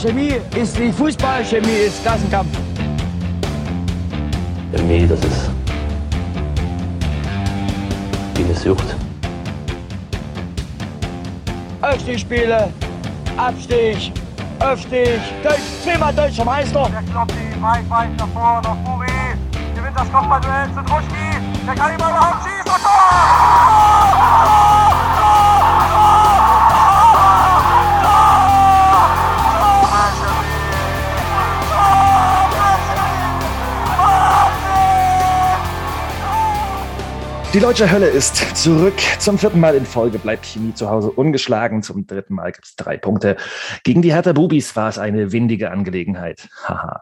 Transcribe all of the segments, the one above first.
Chemie ist wie Fußball, Chemie ist Klassenkampf. Chemie, das ist wie eine Sucht. Aufstiegsspiele, Abstieg, Aufstieg, Deutsch, zehnmal deutscher Meister. Der Kloppi, weit, weit nach vorne, nach Furi. Gewinnt das Kopfballduell zu Druschki. Der kann mal überhaupt schießen. Und Tor! Die deutsche Hölle ist zurück. Zum vierten Mal in Folge bleibt Chemie zu Hause ungeschlagen. Zum dritten Mal gibt es drei Punkte. Gegen die Hertha Bubis war es eine windige Angelegenheit. Haha.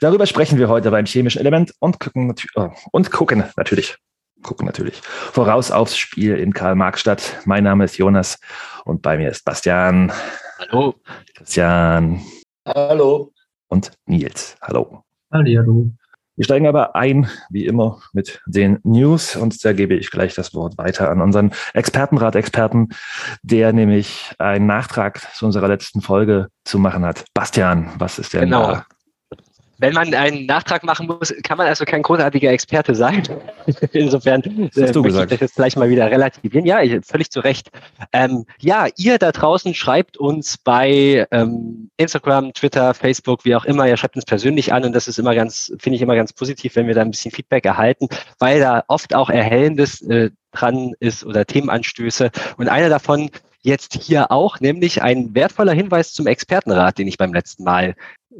Darüber sprechen wir heute beim chemischen Element und gucken, oh, und gucken natürlich. Gucken natürlich. Voraus aufs Spiel in Karl-Marx-Stadt. Mein Name ist Jonas und bei mir ist Bastian. Hallo. Christian. Hallo. Und Nils. Hallo. Hallo. Wir steigen aber ein, wie immer, mit den News und da gebe ich gleich das Wort weiter an unseren Expertenrat-Experten, der nämlich einen Nachtrag zu unserer letzten Folge zu machen hat. Bastian, was ist denn Genau. da? Wenn man einen Nachtrag machen muss, kann man also kein großartiger Experte sein. Insofern äh, hast du möchte gesagt. ich das jetzt gleich mal wieder relativieren. Ja, ich, völlig zu Recht. Ähm, ja, ihr da draußen schreibt uns bei ähm, Instagram, Twitter, Facebook, wie auch immer, ihr schreibt uns persönlich an und das ist immer ganz, finde ich immer ganz positiv, wenn wir da ein bisschen Feedback erhalten, weil da oft auch Erhellendes äh, dran ist oder Themenanstöße. Und einer davon jetzt hier auch, nämlich ein wertvoller Hinweis zum Expertenrat, den ich beim letzten Mal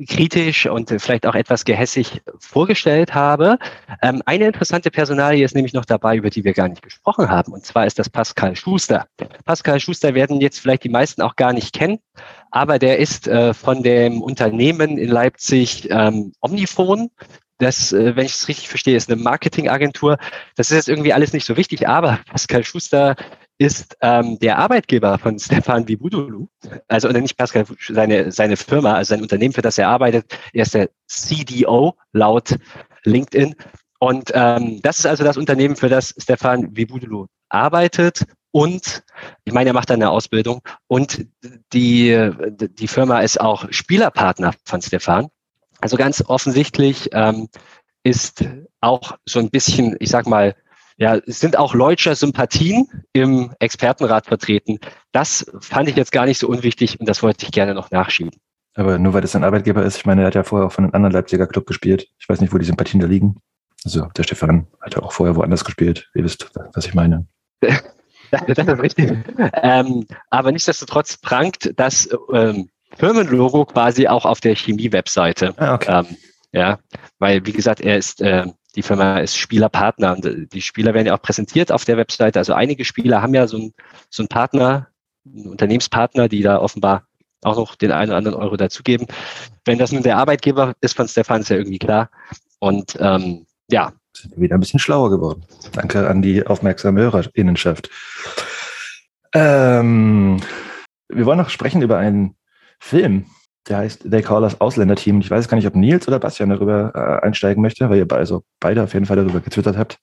kritisch und äh, vielleicht auch etwas gehässig vorgestellt habe. Ähm, eine interessante Personalie ist nämlich noch dabei, über die wir gar nicht gesprochen haben. Und zwar ist das Pascal Schuster. Pascal Schuster werden jetzt vielleicht die meisten auch gar nicht kennen, aber der ist äh, von dem Unternehmen in Leipzig ähm, Omnifon. Das, äh, wenn ich es richtig verstehe, ist eine Marketingagentur. Das ist jetzt irgendwie alles nicht so wichtig, aber Pascal Schuster ist ähm, der Arbeitgeber von Stefan Vibudulu, also oder nicht Pascal, seine, seine Firma, also sein Unternehmen, für das er arbeitet. Er ist der CDO laut LinkedIn. Und ähm, das ist also das Unternehmen, für das Stefan Vibudulu arbeitet. Und ich meine, er macht eine Ausbildung. Und die, die Firma ist auch Spielerpartner von Stefan. Also ganz offensichtlich ähm, ist auch so ein bisschen, ich sag mal, ja, es sind auch Leutscher Sympathien im Expertenrat vertreten. Das fand ich jetzt gar nicht so unwichtig und das wollte ich gerne noch nachschieben. Aber nur weil das ein Arbeitgeber ist, ich meine, er hat ja vorher auch von einem anderen Leipziger Club gespielt. Ich weiß nicht, wo die Sympathien da liegen. Also der Stefan hat ja auch vorher woanders gespielt. Ihr wisst, was ich meine. Das ist richtig. ähm, aber nichtsdestotrotz prangt das ähm, Firmenlogo quasi auch auf der Chemie-Webseite. Ah, okay. Ähm, ja, weil wie gesagt, er ist äh, die Firma ist Spielerpartner und äh, die Spieler werden ja auch präsentiert auf der Webseite. Also einige Spieler haben ja so einen so einen Partner, einen Unternehmenspartner, die da offenbar auch noch den einen oder anderen Euro dazugeben. Wenn das nun der Arbeitgeber ist von Stefan, ist ja irgendwie klar. Und ähm, ja, Sind wieder ein bisschen schlauer geworden. Danke an die aufmerksame Hörerinnenschaft. Ähm, wir wollen noch sprechen über einen Film, der heißt They Call Us Ausländerteam. Ich weiß gar nicht, ob Nils oder Bastian darüber äh, einsteigen möchte, weil ihr be- also beide auf jeden Fall darüber getwittert habt.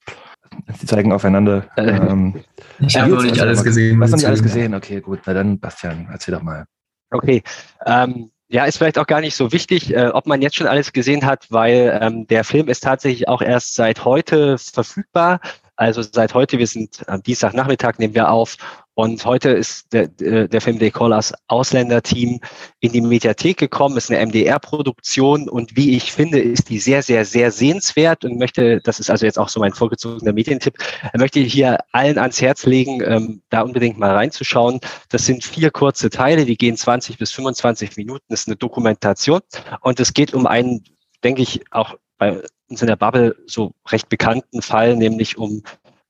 Sie zeigen aufeinander. Ähm, Ich habe noch nicht erzähl alles gesehen. Du hast noch muss nicht alles gesehen? Okay, gut. Na dann, Bastian, erzähl doch mal. Okay. Ähm, ja, ist vielleicht auch gar nicht so wichtig, äh, ob man jetzt schon alles gesehen hat, weil ähm, der Film ist tatsächlich auch erst seit heute verfügbar. Also seit heute, wir sind am Dienstagnachmittag, nehmen wir auf. Und heute ist der, der der Film They Call Us Ausländerteam in die Mediathek gekommen, ist eine MDR-Produktion und wie ich finde, ist die sehr, sehr, sehr sehenswert und möchte, das ist also jetzt auch so mein vorgezogener Medientipp, möchte ich hier allen ans Herz legen, ähm, da unbedingt mal reinzuschauen. Das sind vier kurze Teile, die gehen 20 bis 25 Minuten. Das ist eine Dokumentation und es geht um einen, denke ich, auch bei uns in der Bubble so recht bekannten Fall, nämlich um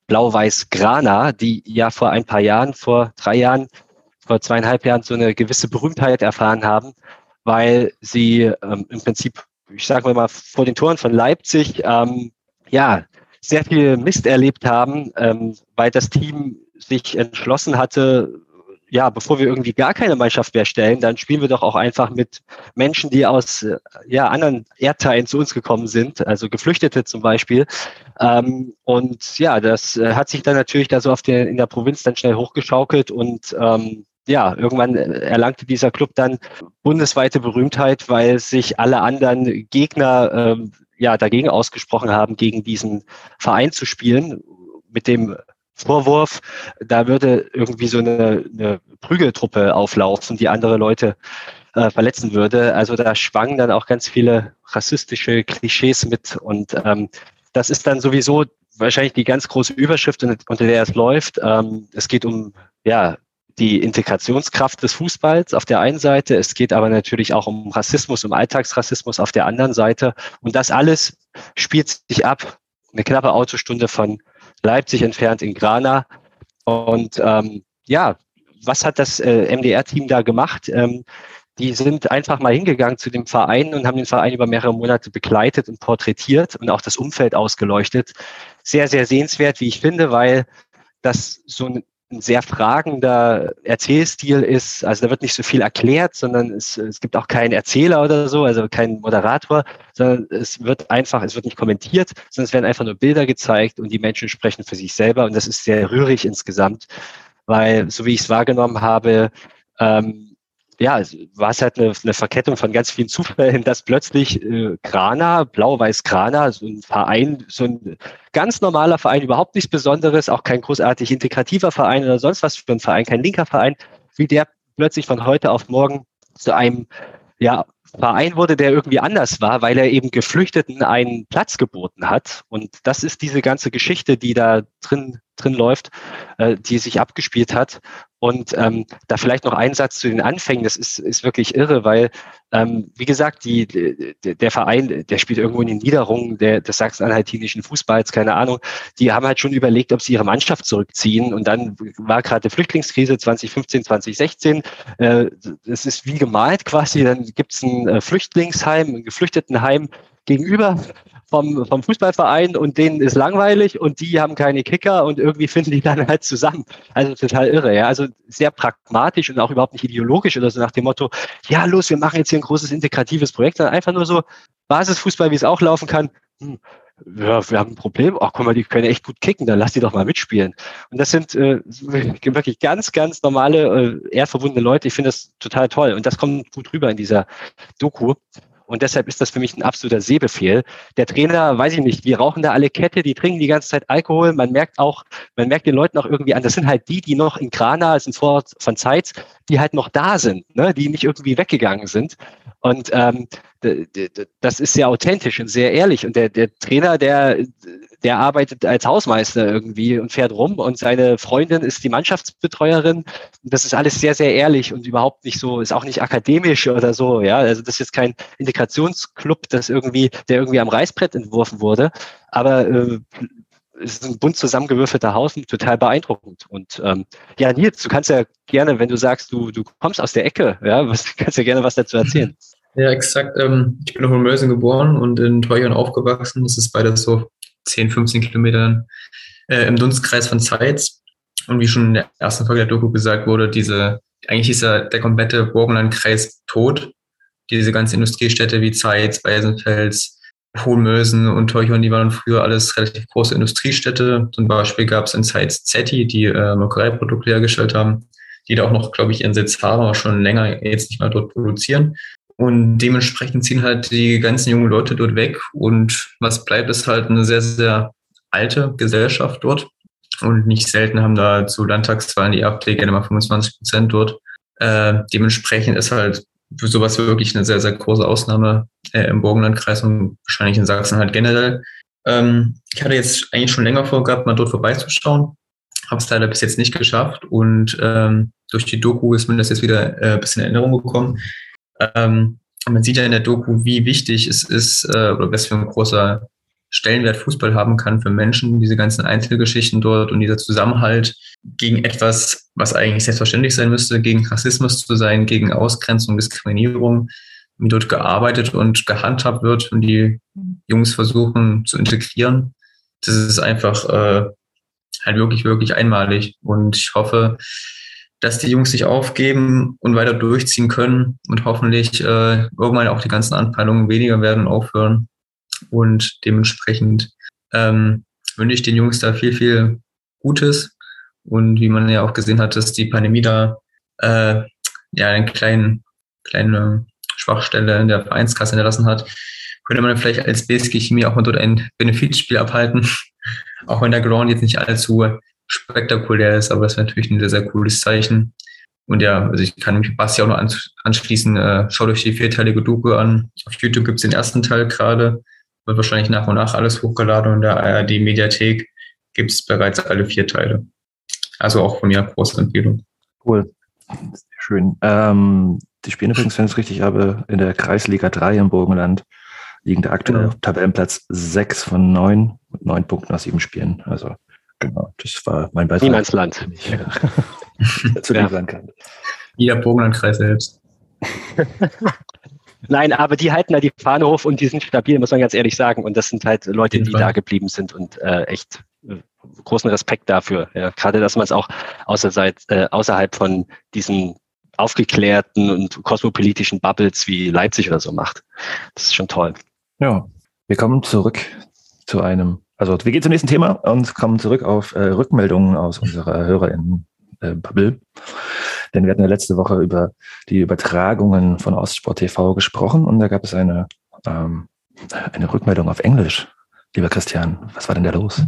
Blau-Weiß Grana, die ja vor ein paar Jahren, vor drei Jahren, vor zweieinhalb Jahren so eine gewisse Berühmtheit erfahren haben, weil sie ähm, im Prinzip, ich sage mal, vor den Toren von Leipzig ähm, ja sehr viel Mist erlebt haben, ähm, weil das Team sich entschlossen hatte, ja, bevor wir irgendwie gar keine Mannschaft mehr stellen, dann spielen wir doch auch einfach mit Menschen, die aus äh, ja, anderen Erdteilen zu uns gekommen sind, also Geflüchtete zum Beispiel. Ähm, und ja, das äh, hat sich dann natürlich da so auf der, in der Provinz dann schnell hochgeschaukelt und ähm, ja, irgendwann erlangte dieser Club dann bundesweite Berühmtheit, weil sich alle anderen Gegner ähm, ja dagegen ausgesprochen haben, gegen diesen Verein zu spielen, mit dem Vorwurf, da würde irgendwie so eine, eine Prügeltruppe auflaufen, die andere Leute äh, verletzen würde. Also da schwangen dann auch ganz viele rassistische Klischees mit und ähm, das ist dann sowieso wahrscheinlich die ganz große Überschrift, unter der es läuft. Ähm, es geht um ja die Integrationskraft des Fußballs auf der einen Seite. Es geht aber natürlich auch um Rassismus, um Alltagsrassismus auf der anderen Seite. Und das alles spielt sich ab. Eine knappe Autostunde von Leipzig entfernt in Grana. Und ähm, ja, was hat das äh, MDR-Team da gemacht? Ähm, die sind einfach mal hingegangen zu dem Verein und haben den Verein über mehrere Monate begleitet und porträtiert und auch das Umfeld ausgeleuchtet. Sehr, sehr sehenswert, wie ich finde, weil das so ein ein sehr fragender Erzählstil ist. Also da wird nicht so viel erklärt, sondern es, es gibt auch keinen Erzähler oder so, also keinen Moderator, sondern es wird einfach, es wird nicht kommentiert, sondern es werden einfach nur Bilder gezeigt und die Menschen sprechen für sich selber und das ist sehr rührig insgesamt, weil so wie ich es wahrgenommen habe, ähm, ja, war es halt eine, eine Verkettung von ganz vielen Zufällen, dass plötzlich äh, Grana, Blau-Weiß Grana, so ein Verein, so ein ganz normaler Verein, überhaupt nichts Besonderes, auch kein großartig integrativer Verein oder sonst was für ein Verein, kein linker Verein, wie der plötzlich von heute auf morgen zu einem ja, Verein wurde, der irgendwie anders war, weil er eben Geflüchteten einen Platz geboten hat. Und das ist diese ganze Geschichte, die da drin, drin läuft, äh, die sich abgespielt hat. Und ähm, da vielleicht noch ein Satz zu den Anfängen, das ist, ist wirklich irre, weil, ähm, wie gesagt, die, der, Verein, der spielt irgendwo in den Niederungen der, des sachsen-anhaltinischen Fußballs, keine Ahnung, die haben halt schon überlegt, ob sie ihre Mannschaft zurückziehen. Und dann war gerade Flüchtlingskrise 2015, 2016. Äh, das ist wie gemalt quasi. Dann gibt's ein äh, Flüchtlingsheim, ein Geflüchtetenheim gegenüber vom, vom Fußballverein und denen ist langweilig und die haben keine Kicker und irgendwie finden die dann halt zusammen. Also total irre, ja. Also sehr pragmatisch und auch überhaupt nicht ideologisch oder so nach dem Motto, ja, los, wir machen jetzt hier ein großes integratives Projekt, sondern einfach nur so Basisfußball, wie es auch laufen kann. Hm, ja, wir haben ein Problem. Ach, guck mal, die können echt gut kicken, dann lass die doch mal mitspielen. Und das sind äh, wirklich ganz, ganz normale, äh, eher verbundene Leute. Ich finde das total toll. Und das kommt gut rüber in dieser Doku. Und deshalb ist das für mich ein absoluter Sehbefehl. Der Trainer, weiß ich nicht, wir rauchen da alle Kette, die trinken die ganze Zeit Alkohol. Man merkt auch, man merkt den Leuten auch irgendwie an, das sind halt die, die noch in Grana, das ist ein Vorort von Zeit, die halt noch da sind, ne? die nicht irgendwie weggegangen sind. Und ähm, das ist sehr authentisch und sehr ehrlich. Und der, der Trainer, der, der arbeitet als Hausmeister irgendwie und fährt rum und seine Freundin ist die Mannschaftsbetreuerin. Das ist alles sehr, sehr ehrlich und überhaupt nicht so, ist auch nicht akademisch oder so. Ja, also das ist jetzt kein Integrationsclub, das irgendwie, der irgendwie am Reißbrett entworfen wurde. Aber äh, es ist ein bunt zusammengewürfelter Haufen, total beeindruckend. Und ähm, ja, Nils, du kannst ja gerne, wenn du sagst, du, du kommst aus der Ecke, ja, was, kannst ja gerne was dazu erzählen. Ja, exakt. Ähm, ich bin noch in Mölsen geboren und in Teuchern aufgewachsen. Das ist beides so 10, 15 Kilometern äh, im Dunstkreis von Zeitz. Und wie schon in der ersten Folge der Doku gesagt wurde, diese, eigentlich ist ja der komplette Burgenlandkreis tot. Diese ganzen Industriestädte wie Zeitz, Weisenfels, Hohenmösen und Teuchern, die waren früher alles relativ große Industriestädte. Zum Beispiel gab es in Zeitz Zetti, die äh, Molkereiprodukte hergestellt haben, die da auch noch, glaube ich, ihren Sitz haben, aber schon länger jetzt nicht mehr dort produzieren. Und dementsprechend ziehen halt die ganzen jungen Leute dort weg. Und was bleibt, ist halt eine sehr, sehr alte Gesellschaft dort. Und nicht selten haben da zu Landtagswahlen die AfD gerne mal 25 Prozent dort. Äh, dementsprechend ist halt für sowas wirklich eine sehr, sehr große Ausnahme äh, im Burgenlandkreis und wahrscheinlich in Sachsen halt generell. Ähm, ich hatte jetzt eigentlich schon länger vorgehabt, mal dort vorbeizuschauen. Habe es leider bis jetzt nicht geschafft und ähm, durch die Doku ist mir das jetzt wieder äh, ein bisschen in Erinnerung gekommen. Ähm, man sieht ja in der Doku, wie wichtig es ist äh, oder was für ein großer Stellenwert Fußball haben kann für Menschen, diese ganzen Einzelgeschichten dort und dieser Zusammenhalt gegen etwas, was eigentlich selbstverständlich sein müsste, gegen Rassismus zu sein, gegen Ausgrenzung, Diskriminierung, wie dort gearbeitet und gehandhabt wird und die Jungs versuchen zu integrieren. Das ist einfach äh, halt wirklich, wirklich einmalig. Und ich hoffe, dass die Jungs sich aufgeben und weiter durchziehen können und hoffentlich äh, irgendwann auch die ganzen Anpeilungen weniger werden aufhören und dementsprechend ähm, wünsche ich den Jungs da viel, viel Gutes. Und wie man ja auch gesehen hat, dass die Pandemie da äh, ja einen kleinen, kleine Schwachstelle in der Vereinskasse hinterlassen hat, könnte man vielleicht als BSG Chemie auch mal dort ein Benefizspiel abhalten. auch wenn der Ground jetzt nicht allzu spektakulär ist, aber das wäre natürlich ein sehr, sehr cooles Zeichen. Und ja, also ich kann mich Basti auch noch anschließen. Äh, schaut euch die vierteilige Doku an. Auf YouTube gibt es den ersten Teil gerade. Wird wahrscheinlich nach und nach alles hochgeladen und in der ARD-Mediathek gibt es bereits alle vier Teile. Also auch von mir große Empfehlung. Cool. Schön. Ähm, die spielen übrigens, wenn ich es richtig habe, in der Kreisliga 3 im Burgenland liegen da aktuell auf Tabellenplatz 6 von 9 mit 9 Punkten aus 7 Spielen. Also genau, das war mein Beitrag. Niemandsland. zu ja. sagen kann. Jeder Burgenlandkreis selbst. Nein, aber die halten da die Fahne hoch und die sind stabil, muss man ganz ehrlich sagen. Und das sind halt Leute, die da geblieben sind und äh, echt äh, großen Respekt dafür. Ja, gerade, dass man es auch außerseits, äh, außerhalb von diesen aufgeklärten und kosmopolitischen Bubbles wie Leipzig oder so macht. Das ist schon toll. Ja, wir kommen zurück zu einem, also wir gehen zum nächsten Thema und kommen zurück auf äh, Rückmeldungen aus unserer HörerInnen-Bubble. Äh, Denn wir hatten ja letzte Woche über die Übertragungen von Ostsport TV gesprochen und da gab es eine, ähm, eine Rückmeldung auf Englisch. Lieber Christian, was war denn da los?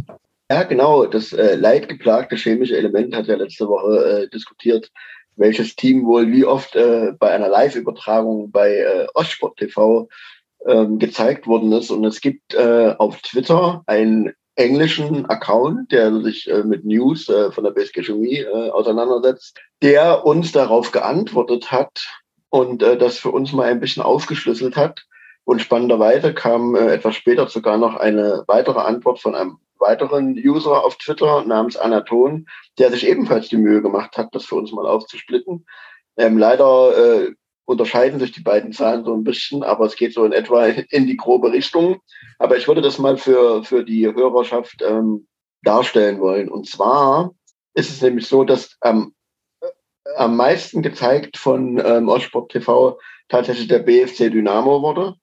Ja, genau. Das äh, leidgeplagte chemische Element hat ja letzte Woche äh, diskutiert, welches Team wohl wie oft äh, bei einer Live-Übertragung bei äh, Ostsport TV ähm, gezeigt worden ist. Und es gibt äh, auf Twitter einen englischen Account, der sich äh, mit News äh, von der BSG Chemie äh, auseinandersetzt, der uns darauf geantwortet hat und äh, das für uns mal ein bisschen aufgeschlüsselt hat. Und spannenderweise kam äh, etwas später sogar noch eine weitere Antwort von einem weiteren User auf Twitter namens Anaton, der sich ebenfalls die Mühe gemacht hat, das für uns mal aufzusplitten. Ähm, leider äh, unterscheiden sich die beiden Zahlen so ein bisschen, aber es geht so in etwa in die grobe Richtung. Aber ich würde das mal für, für die Hörerschaft ähm, darstellen wollen. Und zwar ist es nämlich so, dass ähm, am meisten gezeigt von ähm, Ostsport TV tatsächlich der BFC Dynamo wurde.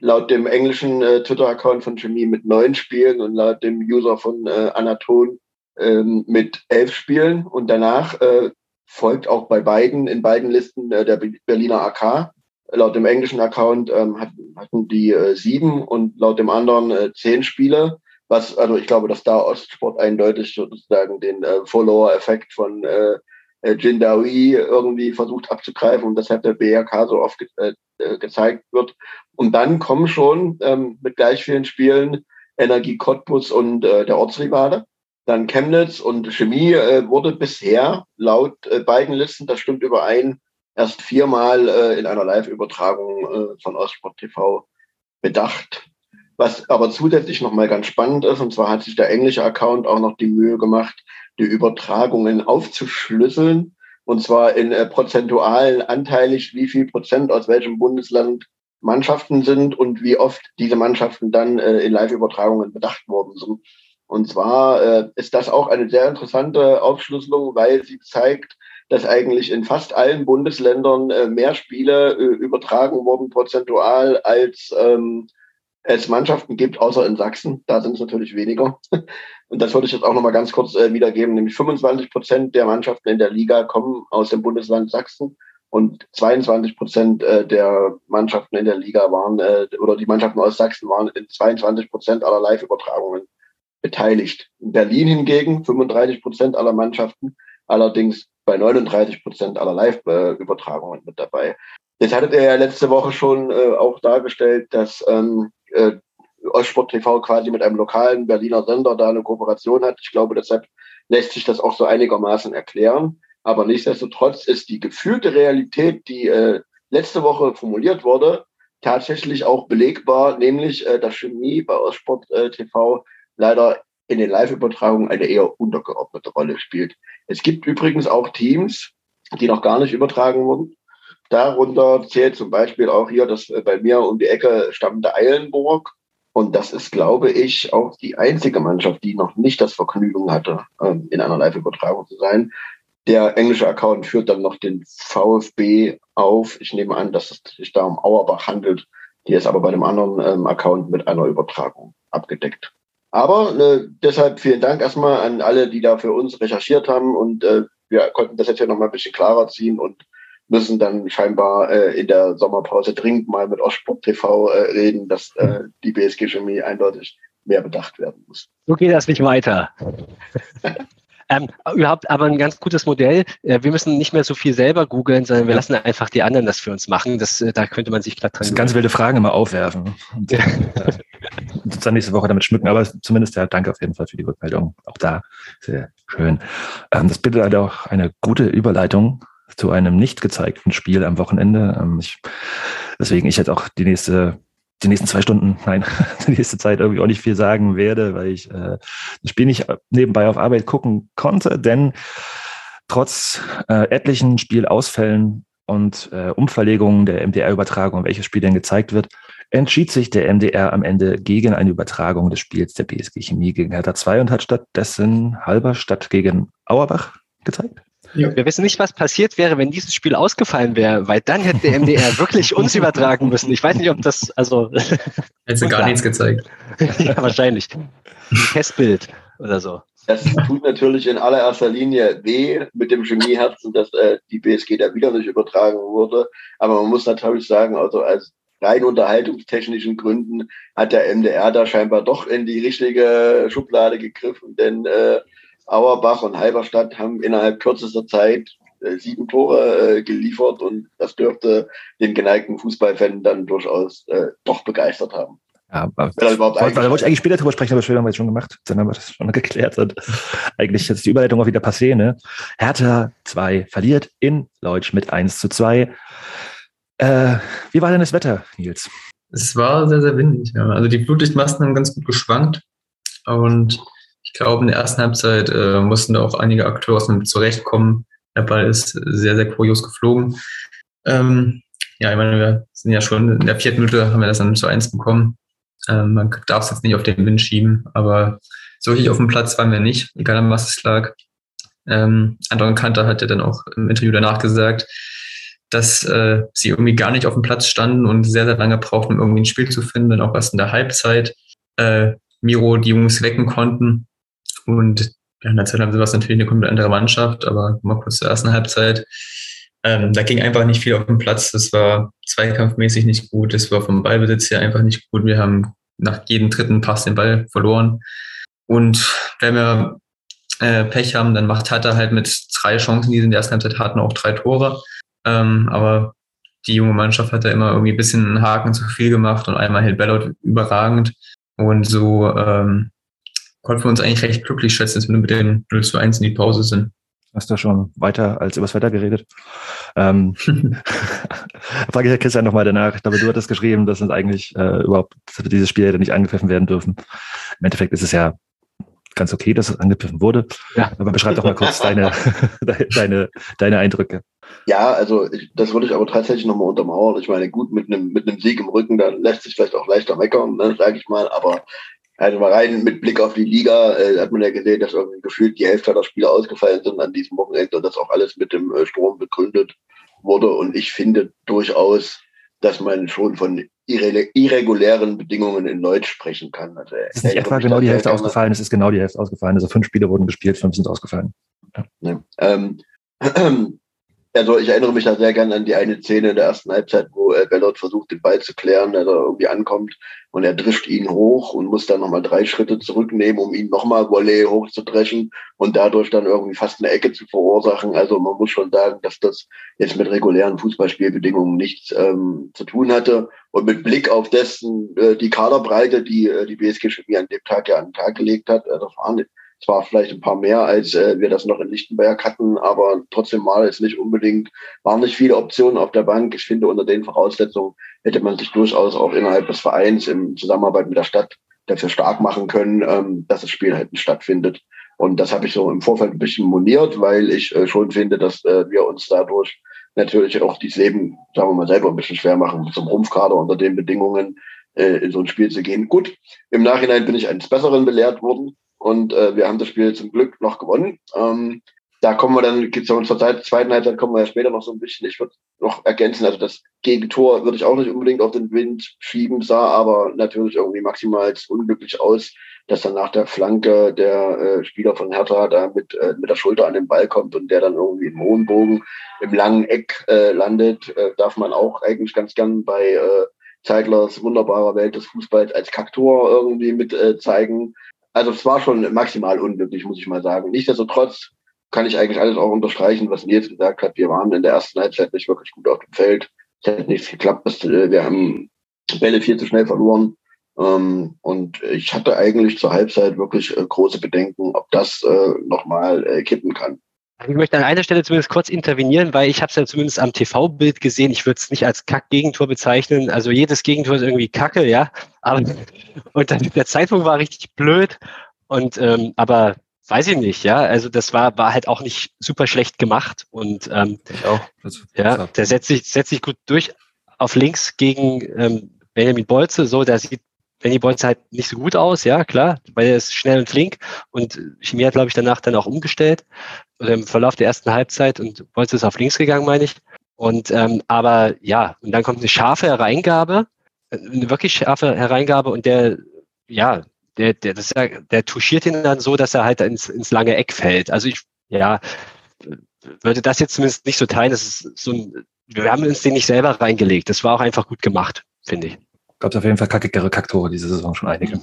Laut dem englischen äh, Twitter-Account von Chemie mit neun Spielen und laut dem User von äh, Anaton ähm, mit elf Spielen. Und danach äh, folgt auch bei beiden, in beiden Listen äh, der Berliner AK. Laut dem englischen Account ähm, hatten, die äh, sieben und laut dem anderen äh, zehn Spiele. Was, also ich glaube, dass da Ostsport eindeutig sozusagen den äh, Follower-Effekt von äh, äh, Jindawi irgendwie versucht abzugreifen und deshalb der BRK so oft ge äh, äh, gezeigt wird. Und dann kommen schon ähm, mit gleich vielen Spielen Energie Cottbus und äh, der Ortsrivale. Dann Chemnitz und Chemie äh, wurde bisher laut äh, beiden Listen, das stimmt überein, erst viermal äh, in einer Live-Übertragung äh, von Ostsport TV bedacht. Was aber zusätzlich nochmal ganz spannend ist, und zwar hat sich der englische Account auch noch die Mühe gemacht, die Übertragungen aufzuschlüsseln. Und zwar in äh, prozentualen anteilig, wie viel Prozent aus welchem Bundesland Mannschaften sind und wie oft diese Mannschaften dann äh, in Live-Übertragungen bedacht worden sind. Und zwar äh, ist das auch eine sehr interessante Aufschlüsselung, weil sie zeigt, dass eigentlich in fast allen Bundesländern äh, mehr Spiele äh, übertragen wurden prozentual als ähm, es Mannschaften gibt, außer in Sachsen. Da sind es natürlich weniger. Und das würde ich jetzt auch nochmal ganz kurz äh, wiedergeben. Nämlich 25 Prozent der Mannschaften in der Liga kommen aus dem Bundesland Sachsen und 22 Prozent äh, der Mannschaften in der Liga waren, äh, oder die Mannschaften aus Sachsen waren in 22 Prozent aller Live-Übertragungen beteiligt. In Berlin hingegen 35 Prozent aller Mannschaften, allerdings bei 39 Prozent aller Live-Übertragungen mit dabei. Jetzt hattet ihr ja letzte Woche schon äh, auch dargestellt, dass ähm, äh, Ostsport TV quasi mit einem lokalen Berliner Sender da eine Kooperation hat. Ich glaube, deshalb lässt sich das auch so einigermaßen erklären. Aber nichtsdestotrotz ist die gefühlte Realität, die äh, letzte Woche formuliert wurde, tatsächlich auch belegbar, nämlich äh, dass Chemie bei Ostsport äh, TV leider in den Live-Übertragungen eine eher untergeordnete Rolle spielt. Es gibt übrigens auch Teams, die noch gar nicht übertragen wurden. Darunter zählt zum Beispiel auch hier das äh, bei mir um die Ecke stammende Eilenburg. Und das ist, glaube ich, auch die einzige Mannschaft, die noch nicht das Vergnügen hatte, ähm, in einer Live-Übertragung zu sein. Der englische Account führt dann noch den VfB auf. Ich nehme an, dass es sich da um Auerbach handelt. Die ist aber bei dem anderen ähm, Account mit einer Übertragung abgedeckt. Aber äh, deshalb vielen Dank erstmal an alle, die da für uns recherchiert haben und äh, wir konnten das jetzt ja noch mal ein bisschen klarer ziehen und müssen dann scheinbar äh, in der Sommerpause dringend mal mit Ostsport TV äh, reden, dass äh, die BSG Chemie eindeutig mehr bedacht werden muss. So geht das nicht weiter. Ähm, überhaupt aber ein ganz gutes Modell. Äh, wir müssen nicht mehr so viel selber googeln, sondern wir lassen einfach die anderen das für uns machen. Das, äh, da könnte man sich glatt dran. Das ganz wilde Fragen immer aufwerfen und, äh, und dann nächste Woche damit schmücken. Aber zumindest ja, danke auf jeden Fall für die Rückmeldung. Auch da sehr schön. Ähm, das bildet halt auch eine gute Überleitung zu einem nicht gezeigten Spiel am Wochenende. Ähm, ich, deswegen ich jetzt auch die nächste die nächsten zwei Stunden, nein, die nächste Zeit irgendwie auch nicht viel sagen werde, weil ich äh, das Spiel nicht nebenbei auf Arbeit gucken konnte, denn trotz äh, etlichen Spielausfällen und äh, Umverlegungen der MDR-Übertragung, welches Spiel denn gezeigt wird, entschied sich der MDR am Ende gegen eine Übertragung des Spiels der BSG Chemie gegen Hertha 2 und hat stattdessen Halberstadt gegen Auerbach gezeigt. Ja. Wir wissen nicht, was passiert wäre, wenn dieses Spiel ausgefallen wäre, weil dann hätte der MDR wirklich uns übertragen müssen. Ich weiß nicht, ob das, also. Hättest du gar nichts gezeigt. ja, wahrscheinlich. Ein Testbild oder so. Das tut natürlich in allererster Linie weh mit dem Chemieherzen, dass äh, die BSG da wieder nicht übertragen wurde. Aber man muss natürlich sagen, also als rein unterhaltungstechnischen Gründen hat der MDR da scheinbar doch in die richtige Schublade gegriffen, denn äh, Auerbach und Halberstadt haben innerhalb kürzester Zeit äh, sieben Tore äh, geliefert und das dürfte den geneigten Fußballfan dann durchaus äh, doch begeistert haben. Ja, aber da wollte ich eigentlich später drüber sprechen, aber später haben wir jetzt schon gemacht. Dann haben wir das schon geklärt. Und eigentlich ist die Überleitung auch wieder passé. Ne? Hertha 2 verliert in Leutsch mit 1 zu 2. Äh, wie war denn das Wetter, Nils? Es war sehr, sehr windig. Ja. Also die Flutlichtmasten haben ganz gut geschwankt. Und ich glaube, in der ersten Halbzeit äh, mussten da auch einige Akteure zurechtkommen. Der Ball ist sehr, sehr kurios geflogen. Ähm, ja, ich meine, wir sind ja schon in der vierten Minute haben wir das dann zu eins bekommen. Ähm, man darf es jetzt nicht auf den Wind schieben, aber so richtig auf dem Platz waren wir nicht, egal an was es lag. Ähm, Anton Kanter hat ja dann auch im Interview danach gesagt, dass äh, sie irgendwie gar nicht auf dem Platz standen und sehr, sehr lange brauchten, um irgendwie ein Spiel zu finden, auch erst in der Halbzeit äh, Miro die Jungs wecken konnten. Und ja, in der Zeit haben sie was natürlich eine komplett andere Mannschaft, aber mal kurz zur ersten Halbzeit. Ähm, da ging einfach nicht viel auf dem Platz. Das war zweikampfmäßig nicht gut. Das war vom Ballbesitz her einfach nicht gut. Wir haben nach jedem dritten Pass den Ball verloren. Und wenn wir äh, Pech haben, dann macht Tata halt mit drei Chancen, die sie in der ersten Halbzeit hatten, auch drei Tore. Ähm, aber die junge Mannschaft hat da immer irgendwie ein bisschen einen Haken zu viel gemacht und einmal hält Bellot überragend. Und so ähm, konnten wir uns eigentlich recht glücklich schätzen, dass wir mit dem 0 zu 1 in die Pause sind. Hast du schon weiter als übers Wetter geredet? Ähm, frage ich ja Christian nochmal danach. Ich glaube, du hattest geschrieben, dass uns eigentlich äh, überhaupt dieses Spiel hätte nicht angepfiffen werden dürfen. Im Endeffekt ist es ja ganz okay, dass es angepfiffen wurde. Ja. Aber beschreib doch mal kurz deine, deine, deine Eindrücke. Ja, also ich, das würde ich aber tatsächlich nochmal untermauern. Ich meine, gut, mit einem mit einem Sieg im Rücken, da lässt sich vielleicht auch leichter meckern, ne, sage ich mal. Aber also mal rein mit Blick auf die Liga äh, hat man ja gesehen, dass irgendwie gefühlt die Hälfte der Spieler ausgefallen sind an diesem Wochenende und das auch alles mit dem äh, Sturm begründet wurde. Und ich finde durchaus, dass man schon von irre irregulären Bedingungen in Leutsch sprechen kann. Also, es ist nicht etwa genau die Hälfte ausgefallen, es ist genau die Hälfte ausgefallen. Also fünf Spiele wurden gespielt, fünf sind ausgefallen. Ja. Ja. Ähm, Also ich erinnere mich da sehr gerne an die eine Szene in der ersten Halbzeit, wo äh, Bellot versucht, den Ball zu klären, der da irgendwie ankommt und er drischt ihn hoch und muss dann nochmal drei Schritte zurücknehmen, um ihn nochmal Volley hochzudreschen und dadurch dann irgendwie fast eine Ecke zu verursachen. Also man muss schon sagen, dass das jetzt mit regulären Fußballspielbedingungen nichts ähm, zu tun hatte. Und mit Blick auf dessen äh, die Kaderbreite, die äh, die BSG Chemie an dem Tag ja an den Tag gelegt hat, äh, das waren zwar vielleicht ein paar mehr, als äh, wir das noch in Lichtenberg hatten, aber trotzdem war es nicht unbedingt, waren nicht viele Optionen auf der Bank. Ich finde, unter den Voraussetzungen hätte man sich durchaus auch innerhalb des Vereins in Zusammenarbeit mit der Stadt dafür stark machen können, ähm, dass das Spiel halt nicht stattfindet. Und das habe ich so im Vorfeld ein bisschen moniert, weil ich äh, schon finde, dass äh, wir uns dadurch natürlich auch dieses Leben, sagen wir mal, selber ein bisschen schwer machen, zum Rumpfkader unter den Bedingungen äh, in so ein Spiel zu gehen. Gut, im Nachhinein bin ich eines Besseren belehrt worden. Und äh, wir haben das Spiel zum Glück noch gewonnen. Ähm, da kommen wir dann, zur zweiten Halbzeit kommen wir ja später noch so ein bisschen. Ich würde noch ergänzen, also das Gegentor würde ich auch nicht unbedingt auf den Wind schieben, sah aber natürlich irgendwie maximal unglücklich aus, dass dann nach der Flanke der äh, Spieler von Hertha da mit, äh, mit der Schulter an den Ball kommt und der dann irgendwie im hohen Bogen im langen Eck äh, landet, äh, darf man auch eigentlich ganz gern bei äh, Zeiglers wunderbarer Welt des Fußballs als Kaktor irgendwie mit äh, zeigen. Also es war schon maximal unglücklich, muss ich mal sagen. Nichtsdestotrotz kann ich eigentlich alles auch unterstreichen, was Nils gesagt hat. Wir waren in der ersten Halbzeit nicht wirklich gut auf dem Feld. Es hat nichts geklappt. Äh, wir haben Bälle viel zu schnell verloren. Ähm, und ich hatte eigentlich zur Halbzeit wirklich äh, große Bedenken, ob das äh, nochmal kippen kann. Ich möchte an einer Stelle zumindest kurz intervenieren, weil ich habe es ja zumindest am TV-Bild gesehen. Ich würde es nicht als Kack-Gegentor bezeichnen. Also jedes Gegentor ist irgendwie Kacke, ja. Aber, und dann, der Zeitpunkt war richtig blöd. Und ähm, aber weiß ich nicht, ja. Also das war, war halt auch nicht super schlecht gemacht. Und ähm, ich auch. Also, ja, der setzt sich, setzt sich gut durch auf links gegen ähm, Benjamin Bolze. So, der sieht Benny Bolz halt nicht so gut aus, ja, klar, weil er ist schnell und flink und Chemie hat, glaube ich, danach dann auch umgestellt oder im Verlauf der ersten Halbzeit und Bolz ist auf links gegangen, meine ich. Und ähm, aber ja, und dann kommt eine scharfe Hereingabe, eine wirklich scharfe Hereingabe und der, ja, der, der, das der touchiert ihn dann so, dass er halt ins, ins lange Eck fällt. Also ich, ja, würde das jetzt zumindest nicht so teilen. Das ist so ein, wir haben uns den nicht selber reingelegt. Das war auch einfach gut gemacht, finde ich gab es auf jeden Fall kackigere Kakttore diese Saison schon einige.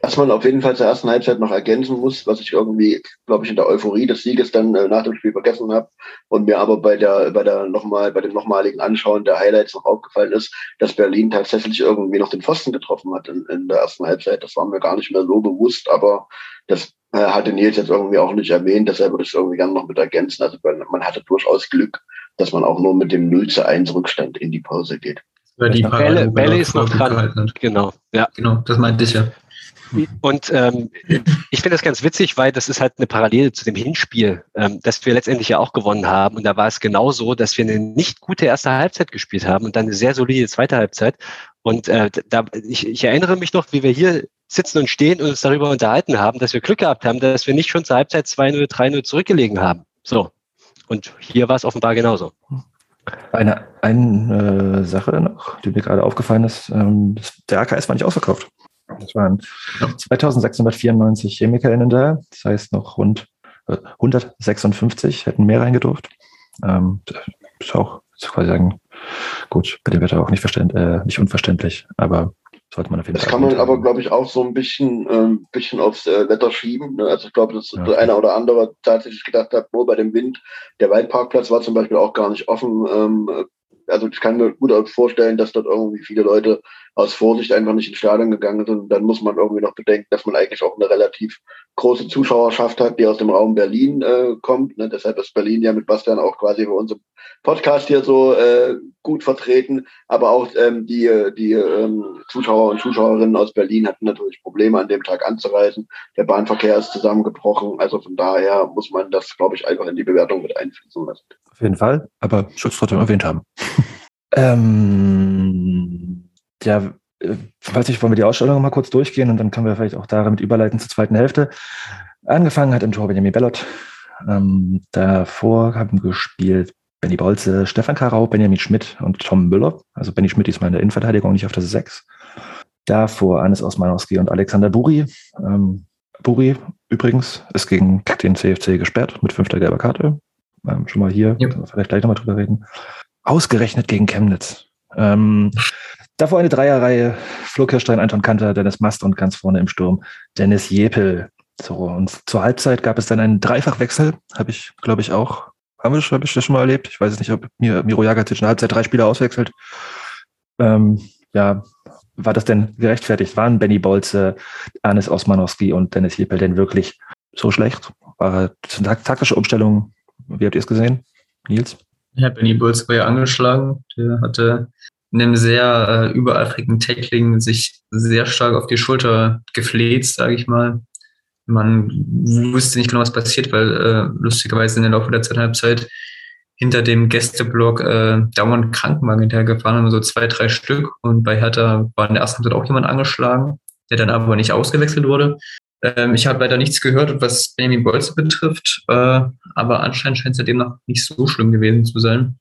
Was man auf jeden Fall zur ersten Halbzeit noch ergänzen muss, was ich irgendwie, glaube ich, in der Euphorie des Sieges dann äh, nach dem Spiel vergessen habe und mir aber bei der, bei der nochmal, bei dem nochmaligen Anschauen der Highlights noch aufgefallen ist, dass Berlin tatsächlich irgendwie noch den Pfosten getroffen hat in, in der ersten Halbzeit. Das war mir gar nicht mehr so bewusst, aber das äh, hatte Nils jetzt irgendwie auch nicht erwähnt, deshalb würde ich es irgendwie gerne noch mit ergänzen. Also man hatte durchaus Glück, dass man auch nur mit dem 0 zu 1 Rückstand in die Pause geht. Oder die Bälle, Bälle ist noch dran. Genau, ja. Genau, das meinte ich ja. Und ähm, ich finde das ganz witzig, weil das ist halt eine Parallele zu dem Hinspiel, ähm, das wir letztendlich ja auch gewonnen haben. Und da war es genau so, dass wir eine nicht gute erste Halbzeit gespielt haben und dann eine sehr solide zweite Halbzeit. Und äh, da, ich, ich erinnere mich noch, wie wir hier sitzen und stehen und uns darüber unterhalten haben, dass wir Glück gehabt haben, dass wir nicht schon zur Halbzeit 2-0, 3-0 zurückgelegen haben. So. Und hier war es offenbar genauso. Eine, eine äh, Sache noch, die mir gerade aufgefallen ist, ähm, der AKS war nicht ausverkauft. Das waren 2694 ChemikerInnen da, das heißt noch rund äh, 156 hätten mehr reingedurft. Ähm, das ist auch ist quasi sagen, gut, bei dem Wetter auch nicht, verständ, äh, nicht unverständlich, aber sollte man auf jeden das Fall. Das kann man aber, glaube ich, auch so ein bisschen, ähm, bisschen aufs äh, Wetter schieben. Ne? Also ich glaube, dass ja. der eine oder andere tatsächlich gedacht hat, wo bei dem Wind, der Waldparkplatz war zum Beispiel auch gar nicht offen. Ähm, also ich kann mir gut vorstellen, dass dort irgendwie viele Leute aus Vorsicht einfach nicht ins Stadion gegangen sind. Und dann muss man irgendwie noch bedenken, dass man eigentlich auch eine relativ große Zuschauerschaft hat, die aus dem Raum Berlin äh, kommt. Ne? Deshalb ist Berlin ja mit Bastian auch quasi bei unserem Podcast hier so äh, gut vertreten. Aber auch ähm, die, die ähm, Zuschauer und Zuschauerinnen aus Berlin hatten natürlich Probleme, an dem Tag anzureisen. Der Bahnverkehr ist zusammengebrochen. Also von daher muss man das, glaube ich, einfach in die Bewertung mit einfließen lassen. Auf jeden Fall, aber Schutz trotzdem erwähnt haben. ähm, ja, äh, weiß ich, wollen wir die Ausstellung mal kurz durchgehen und dann können wir vielleicht auch damit überleiten zur zweiten Hälfte. Angefangen hat im Tor Benjamin Bellot. Ähm, davor haben gespielt Benny Bolze, Stefan Karau, Benjamin Schmidt und Tom Müller. Also Benny Schmidt ist mal in der Innenverteidigung, nicht auf der 6. Davor Anis Osmanowski und Alexander Buri. Ähm, Buri übrigens ist gegen den CFC gesperrt mit fünfter gelber Karte. Ähm, schon mal hier, ja. vielleicht gleich nochmal drüber reden. Ausgerechnet gegen Chemnitz. Ähm, Davor eine Dreierreihe. Flo Kirstein, Anton Kanter, Dennis Mast und ganz vorne im Sturm Dennis Jepel. So, und zur Halbzeit gab es dann einen Dreifachwechsel. Habe ich, glaube ich, auch. Haben wir hab ich das schon mal erlebt? Ich weiß es nicht, ob mir Miro Jagatic in der Halbzeit drei Spieler auswechselt. Ähm, ja, war das denn gerechtfertigt? Waren Benny Bolze, Anis Osmanowski und Dennis Jepel denn wirklich so schlecht? War das taktische Umstellung? Wie habt ihr es gesehen? Nils? Ja, Benny Bolze war ja angeschlagen. Der hatte in einem sehr äh, übereifrigen Tackling sich sehr stark auf die Schulter gefleht, sage ich mal. Man wusste nicht genau, was passiert, weil äh, lustigerweise in der Laufe der zweiten Halbzeit hinter dem Gästeblock äh, dauernd Krankenwagen hinterhergefahren haben, so zwei, drei Stück. Und bei Hertha war in der ersten Halbzeit auch jemand angeschlagen, der dann aber nicht ausgewechselt wurde. Ähm, ich habe leider nichts gehört, was Benjamin Bolze betrifft, äh, aber anscheinend scheint es ja demnach nicht so schlimm gewesen zu sein.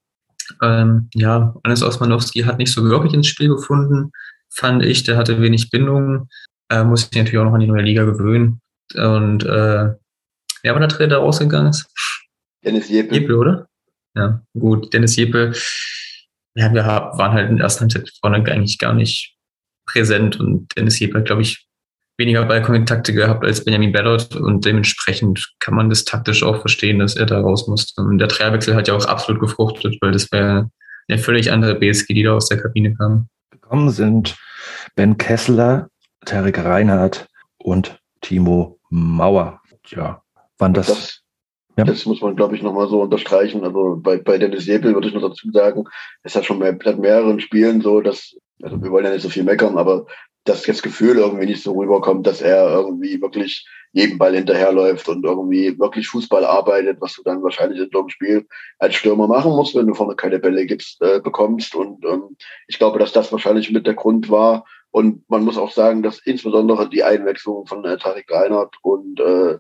Ähm, ja, Hannes Osmanowski hat nicht so wirklich ins Spiel gefunden, fand ich. Der hatte wenig Bindung. Äh, muss sich natürlich auch noch an die neue Liga gewöhnen. Und äh, wer war der Trainer, der rausgegangen ist? Dennis Jeppe. Jeppe, oder? Ja, gut. Dennis Jeppe. Ja, wir waren halt in der ersten Halbzeit vorne eigentlich gar nicht präsent und Dennis Jeppe hat, glaube ich, weniger Ballkontakte gehabt als Benjamin Ballard und dementsprechend kann man das taktisch auch verstehen, dass er da raus musste. Und der Dreierwechsel hat ja auch absolut gefruchtet, weil das wäre eine völlig andere BSG, die da aus der Kabine kam. Gekommen sind Ben Kessler, Tarek Reinhardt und Timo Mauer. Ja, wann das? Das, Ja. das muss man, glaube ich, nochmal so unterstreichen. Also bei, bei Dennis Jepel würde ich noch dazu sagen, es hat schon bei mehreren Spielen so, dass, also wir wollen ja nicht so viel meckern, aber dass das Gefühl irgendwie nicht so rüberkommt, dass er irgendwie wirklich jedem Ball hinterherläuft und irgendwie wirklich Fußball arbeitet, was du dann wahrscheinlich in so einem Spiel als Stürmer machen musst, wenn du vorne keine Bälle gibst, äh, bekommst. Und ähm, ich glaube, dass das wahrscheinlich mit der Grund war. Und man muss auch sagen, dass insbesondere die Einwechslung von äh, Tarek Reinhardt und äh,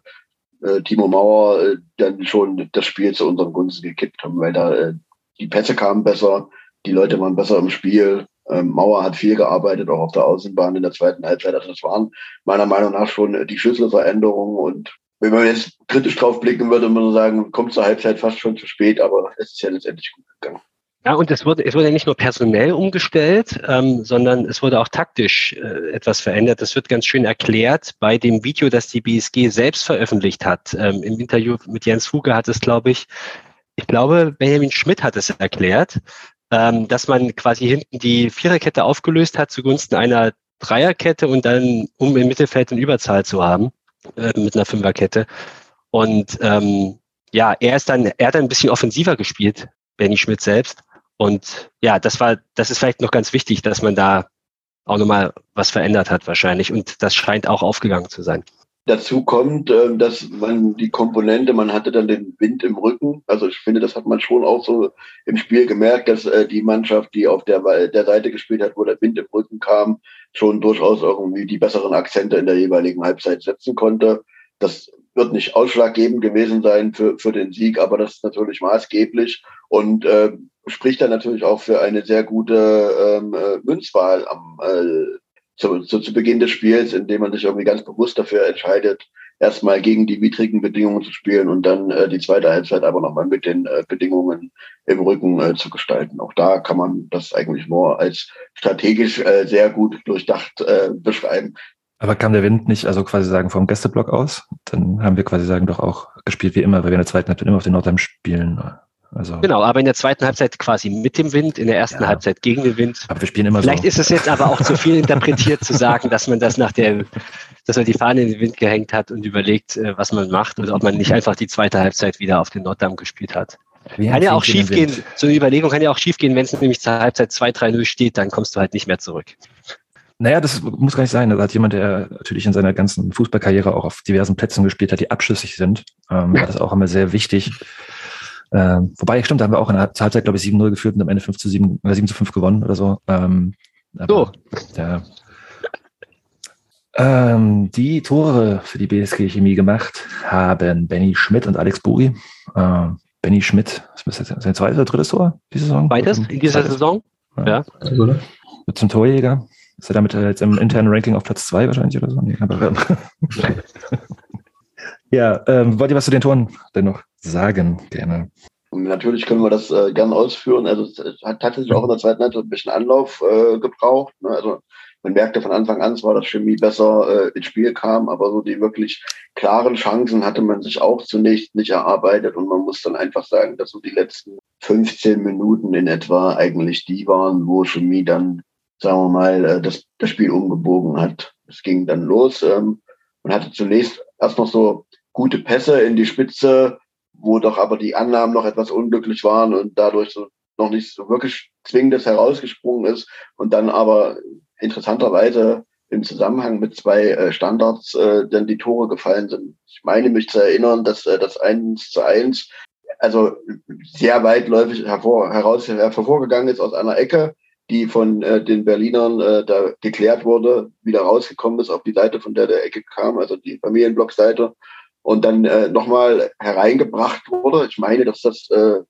äh, Timo Mauer äh, dann schon das Spiel zu unseren Gunsten gekippt haben, weil da äh, die Pässe kamen besser, die Leute waren besser im Spiel. Ähm, Mauer hat viel gearbeitet, auch auf der Außenbahn in der zweiten Halbzeit. Also das waren meiner Meinung nach schon die Schlüsselveränderungen. Und wenn man jetzt kritisch drauf blicken würde, würde man sagen, kommt zur Halbzeit fast schon zu spät, aber es ist ja letztendlich gut gegangen. Ja, und es wurde, es wurde ja nicht nur personell umgestellt, ähm, sondern es wurde auch taktisch äh, etwas verändert. Das wird ganz schön erklärt bei dem Video, das die BSG selbst veröffentlicht hat. Ähm, Im Interview mit Jens Fuge hat es, glaube ich, ich glaube, Benjamin Schmidt hat es erklärt, ähm, dass man quasi hinten die Viererkette aufgelöst hat zugunsten einer Dreierkette und dann, um im Mittelfeld eine Überzahl zu haben, äh, mit einer Fünferkette. Und ähm, ja, er ist dann, er hat dann ein bisschen offensiver gespielt, Benny Schmidt selbst. Und ja, das war, das ist vielleicht noch ganz wichtig, dass man da auch nochmal was verändert hat wahrscheinlich. Und das scheint auch aufgegangen zu sein. Dazu kommt, ähm, dass man die Komponente, man hatte dann den Wind im Rücken. Also ich finde, das hat man schon auch so im Spiel gemerkt, dass äh, die Mannschaft, die auf der, der Seite gespielt hat, wo der Wind im Rücken kam, schon durchaus irgendwie die besseren Akzente in der jeweiligen Halbzeit setzen konnte. Das wird nicht ausschlaggebend gewesen sein für, für den Sieg, aber das ist natürlich maßgeblich und äh, spricht dann natürlich auch für eine sehr gute ähm, äh, Münzwahl am äh, zu, zu, zu Beginn des Spiels, indem man sich irgendwie ganz bewusst dafür entscheidet, erstmal gegen die widrigen Bedingungen zu spielen und dann äh, die zweite Halbzeit aber nochmal mit den äh, Bedingungen im Rücken äh, zu gestalten. Auch da kann man das eigentlich nur als strategisch äh, sehr gut durchdacht äh, beschreiben. Aber kam der Wind nicht, also quasi sagen, vom Gästeblock aus? Dann haben wir quasi sagen doch auch gespielt wie immer, weil wir in der zweiten Halbzeit immer auf den Nordheim spielen. Also, Genau, aber in der zweiten Halbzeit quasi mit dem Wind, in der ersten Ja. Halbzeit gegen den Wind. aber wir spielen immer Vielleicht so. ist es jetzt aber auch zu viel interpretiert zu sagen, dass man das nach der, dass man die Fahne in den Wind gehängt hat und überlegt, äh, was man macht oder ob man nicht einfach die zweite Halbzeit wieder auf den Norddamm gespielt hat. Wir Kann ja auch schief gehen. So eine Überlegung kann ja auch schief gehen, wenn es nämlich zur Halbzeit 2-3-0 steht, dann kommst du halt nicht mehr zurück. Naja, das muss gar nicht sein. Da hat jemand, der natürlich in seiner ganzen Fußballkarriere auch auf diversen Plätzen gespielt hat, die abschüssig sind. Ähm, war das auch immer sehr wichtig. Ähm, wobei, stimmt, da haben wir auch in der Halbzeit, glaube ich, 7-0 geführt und am Ende 5 zu 7 oder 7 zu 5 gewonnen oder so. Ähm, aber, Ja. Ähm, die Tore für die BSG Chemie gemacht haben Benny Schmidt und Alex Buri. Ähm, Benny Schmidt, das müsste jetzt sein zweites oder drittes Tor diese Saison? Beides in dieser Zweites. Saison? Ja. Oder? Wird zum Torjäger. Ist er damit äh, jetzt im internen Ranking auf Platz zwei wahrscheinlich oder so? Nee, aber, ja, ähm, wollt ihr was zu den Toren denn noch sagen? Gerne. Und natürlich können wir das äh, gern ausführen. Also es hat tatsächlich auch in der zweiten Halbzeit ein bisschen Anlauf äh, gebraucht. Ne? Also man merkte von Anfang an zwar, dass Chemie besser äh, ins Spiel kam, aber so die wirklich klaren Chancen hatte man sich auch zunächst nicht erarbeitet. Und man muss dann einfach sagen, dass so die letzten 15 Minuten in etwa eigentlich die waren, wo Chemie dann, sagen wir mal, äh, das, das Spiel umgebogen hat. Es ging dann los. Ähm, man hatte zunächst erst noch so gute Pässe in die Spitze, wo doch aber die Annahmen noch etwas unglücklich waren und dadurch so noch nicht so wirklich zwingendes herausgesprungen ist und dann aber interessanterweise im Zusammenhang mit zwei äh, Standards äh, dann die Tore gefallen sind. Ich meine mich zu erinnern, dass äh, das eins zu eins also sehr weitläufig hervor, heraus hervorgegangen ist aus einer Ecke, die von äh, den Berlinern äh, da geklärt wurde, wieder rausgekommen ist auf die Seite, von der der Ecke kam, also die Familienblockseite und dann äh, nochmal hereingebracht wurde. Ich meine, dass das äh,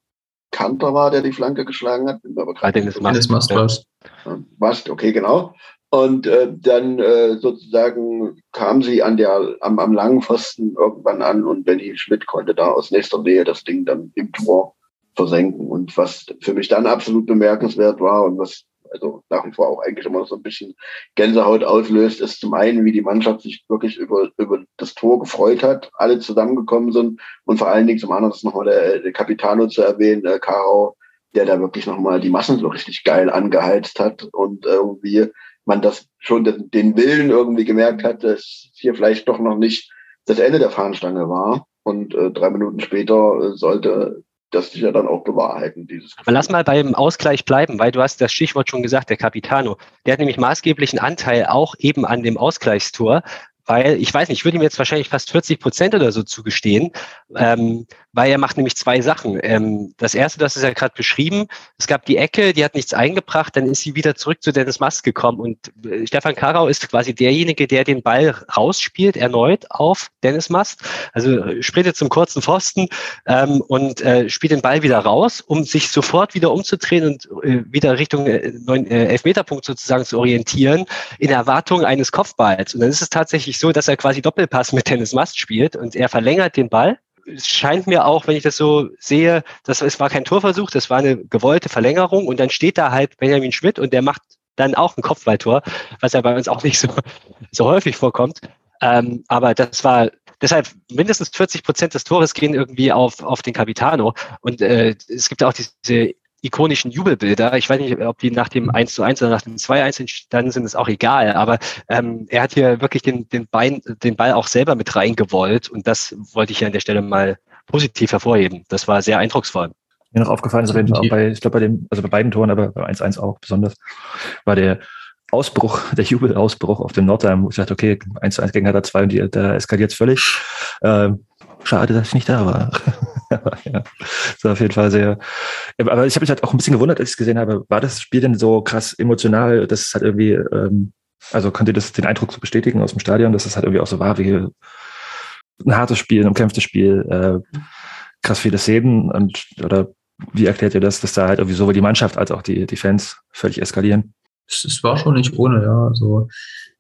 Kanter war, der die Flanke geschlagen hat. Aber Bei gerade Dennis Mast. War's. ja, Mast, okay, genau. Und äh, dann äh, sozusagen kam sie an der, am, am langen Pfosten irgendwann an und Benny Schmidt konnte da aus nächster Nähe das Ding dann im Tor versenken. Und was für mich dann absolut bemerkenswert war und was also nach wie vor auch eigentlich immer so ein bisschen Gänsehaut auslöst, ist zum einen, wie die Mannschaft sich wirklich über, über das Tor gefreut hat, alle zusammengekommen sind und vor allen Dingen zum anderen ist nochmal der, der Capitano zu erwähnen, äh, Caro, der da wirklich nochmal die Massen so richtig geil angeheizt hat und irgendwie man das schon den, den Willen irgendwie gemerkt hat, dass hier vielleicht doch noch nicht das Ende der Fahnenstange war. Und äh, drei Minuten später äh, sollte das sich ja dann auch bewahrheiten, dieses Gefühl. Aber lass mal beim Ausgleich bleiben, weil du hast das Stichwort schon gesagt, der Capitano. Der hat nämlich maßgeblichen Anteil auch eben an dem Ausgleichstor, weil ich weiß nicht, ich würde ihm jetzt wahrscheinlich fast 40 Prozent oder so zugestehen, ähm, weil er macht nämlich zwei Sachen. Ähm, das erste, das ist ja gerade beschrieben, es gab die Ecke, die hat nichts eingebracht, dann ist sie wieder zurück zu Dennis Mast gekommen und äh, Stefan Karau ist quasi derjenige, der den Ball rausspielt, erneut auf Dennis Mast, also äh, sprintet zum kurzen Pfosten ähm, und äh, spielt den Ball wieder raus, um sich sofort wieder umzudrehen und äh, wieder Richtung äh, neun, Elfmeterpunkt sozusagen zu orientieren, in Erwartung eines Kopfballs. Und dann ist es tatsächlich so, dass er quasi Doppelpass mit Dennis Mast spielt und er verlängert den Ball es scheint mir auch, wenn ich das so sehe, dass es war kein Torversuch, das war eine gewollte Verlängerung und dann steht da halt Benjamin Schmidt und der macht dann auch ein Kopfballtor, was ja bei uns auch nicht so, so häufig vorkommt. Ähm, aber das war deshalb mindestens 40 Prozent des Tores gehen irgendwie auf, auf den Capitano. Und äh, es gibt auch diese ikonischen Jubelbilder. Ich weiß nicht, ob die nach dem 1 zu 1 oder nach dem 2 1 entstanden sind, ist auch egal. Aber ähm, er hat hier wirklich den, den, Bein, den Ball auch selber mit reingewollt. Und das wollte ich hier an der Stelle mal positiv hervorheben. Das war sehr eindrucksvoll. Mir noch aufgefallen ist auch bei, ich glaube bei dem, also bei beiden Toren, aber bei 1-1 auch besonders, war der Ausbruch, der Jubelausbruch auf dem Nordheim, wo ich dachte, okay, 1 1 gegen Hertha 2 und die, da eskaliert es völlig. Ähm, schade, dass ich nicht da war. ja, das war auf jeden Fall sehr. Aber ich habe mich halt auch ein bisschen gewundert, als ich es gesehen habe. War das Spiel denn so krass emotional, dass es halt irgendwie, ähm, also könnt ihr das den Eindruck so bestätigen aus dem Stadion, dass es halt irgendwie auch so war wie ein hartes Spiel, ein umkämpftes Spiel, äh, krass viele Szenen und oder wie erklärt ihr das, dass da halt irgendwie sowohl die Mannschaft als auch die, die Fans völlig eskalieren? Es war schon nicht ohne, ja. Also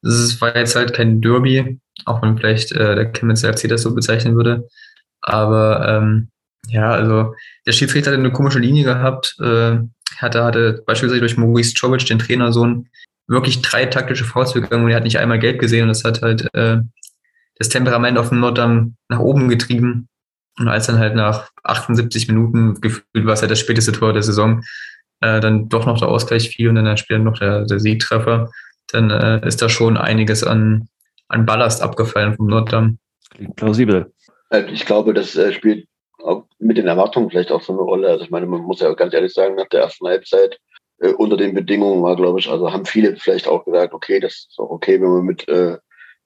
es war jetzt halt kein Derby, auch wenn vielleicht äh, der Chemnitzer FC das so bezeichnen würde. Aber ähm, ja, also der Schiedsrichter hat eine komische Linie gehabt. Äh, hatte, hatte beispielsweise durch Maurice Czovic, den Trainersohn, wirklich drei taktische Fouls begangen und er hat nicht einmal gelb gesehen und das hat halt äh, das Temperament auf dem Norddamm nach oben getrieben. Und als dann halt nach 78 Minuten gefühlt war es halt das späteste Tor der Saison, äh, dann doch noch der Ausgleich fiel und dann später noch der, der Siegtreffer, dann äh, ist da schon einiges an, an Ballast abgefallen vom Norddamm. Klingt plausibel. Äh, ich glaube, das äh, spielt mit den Erwartungen vielleicht auch so eine Rolle. Also ich meine, man muss ja ganz ehrlich sagen, nach der ersten Halbzeit äh, unter den Bedingungen war, glaube ich, also haben viele vielleicht auch gesagt, okay, das ist auch okay, wenn wir mit, äh,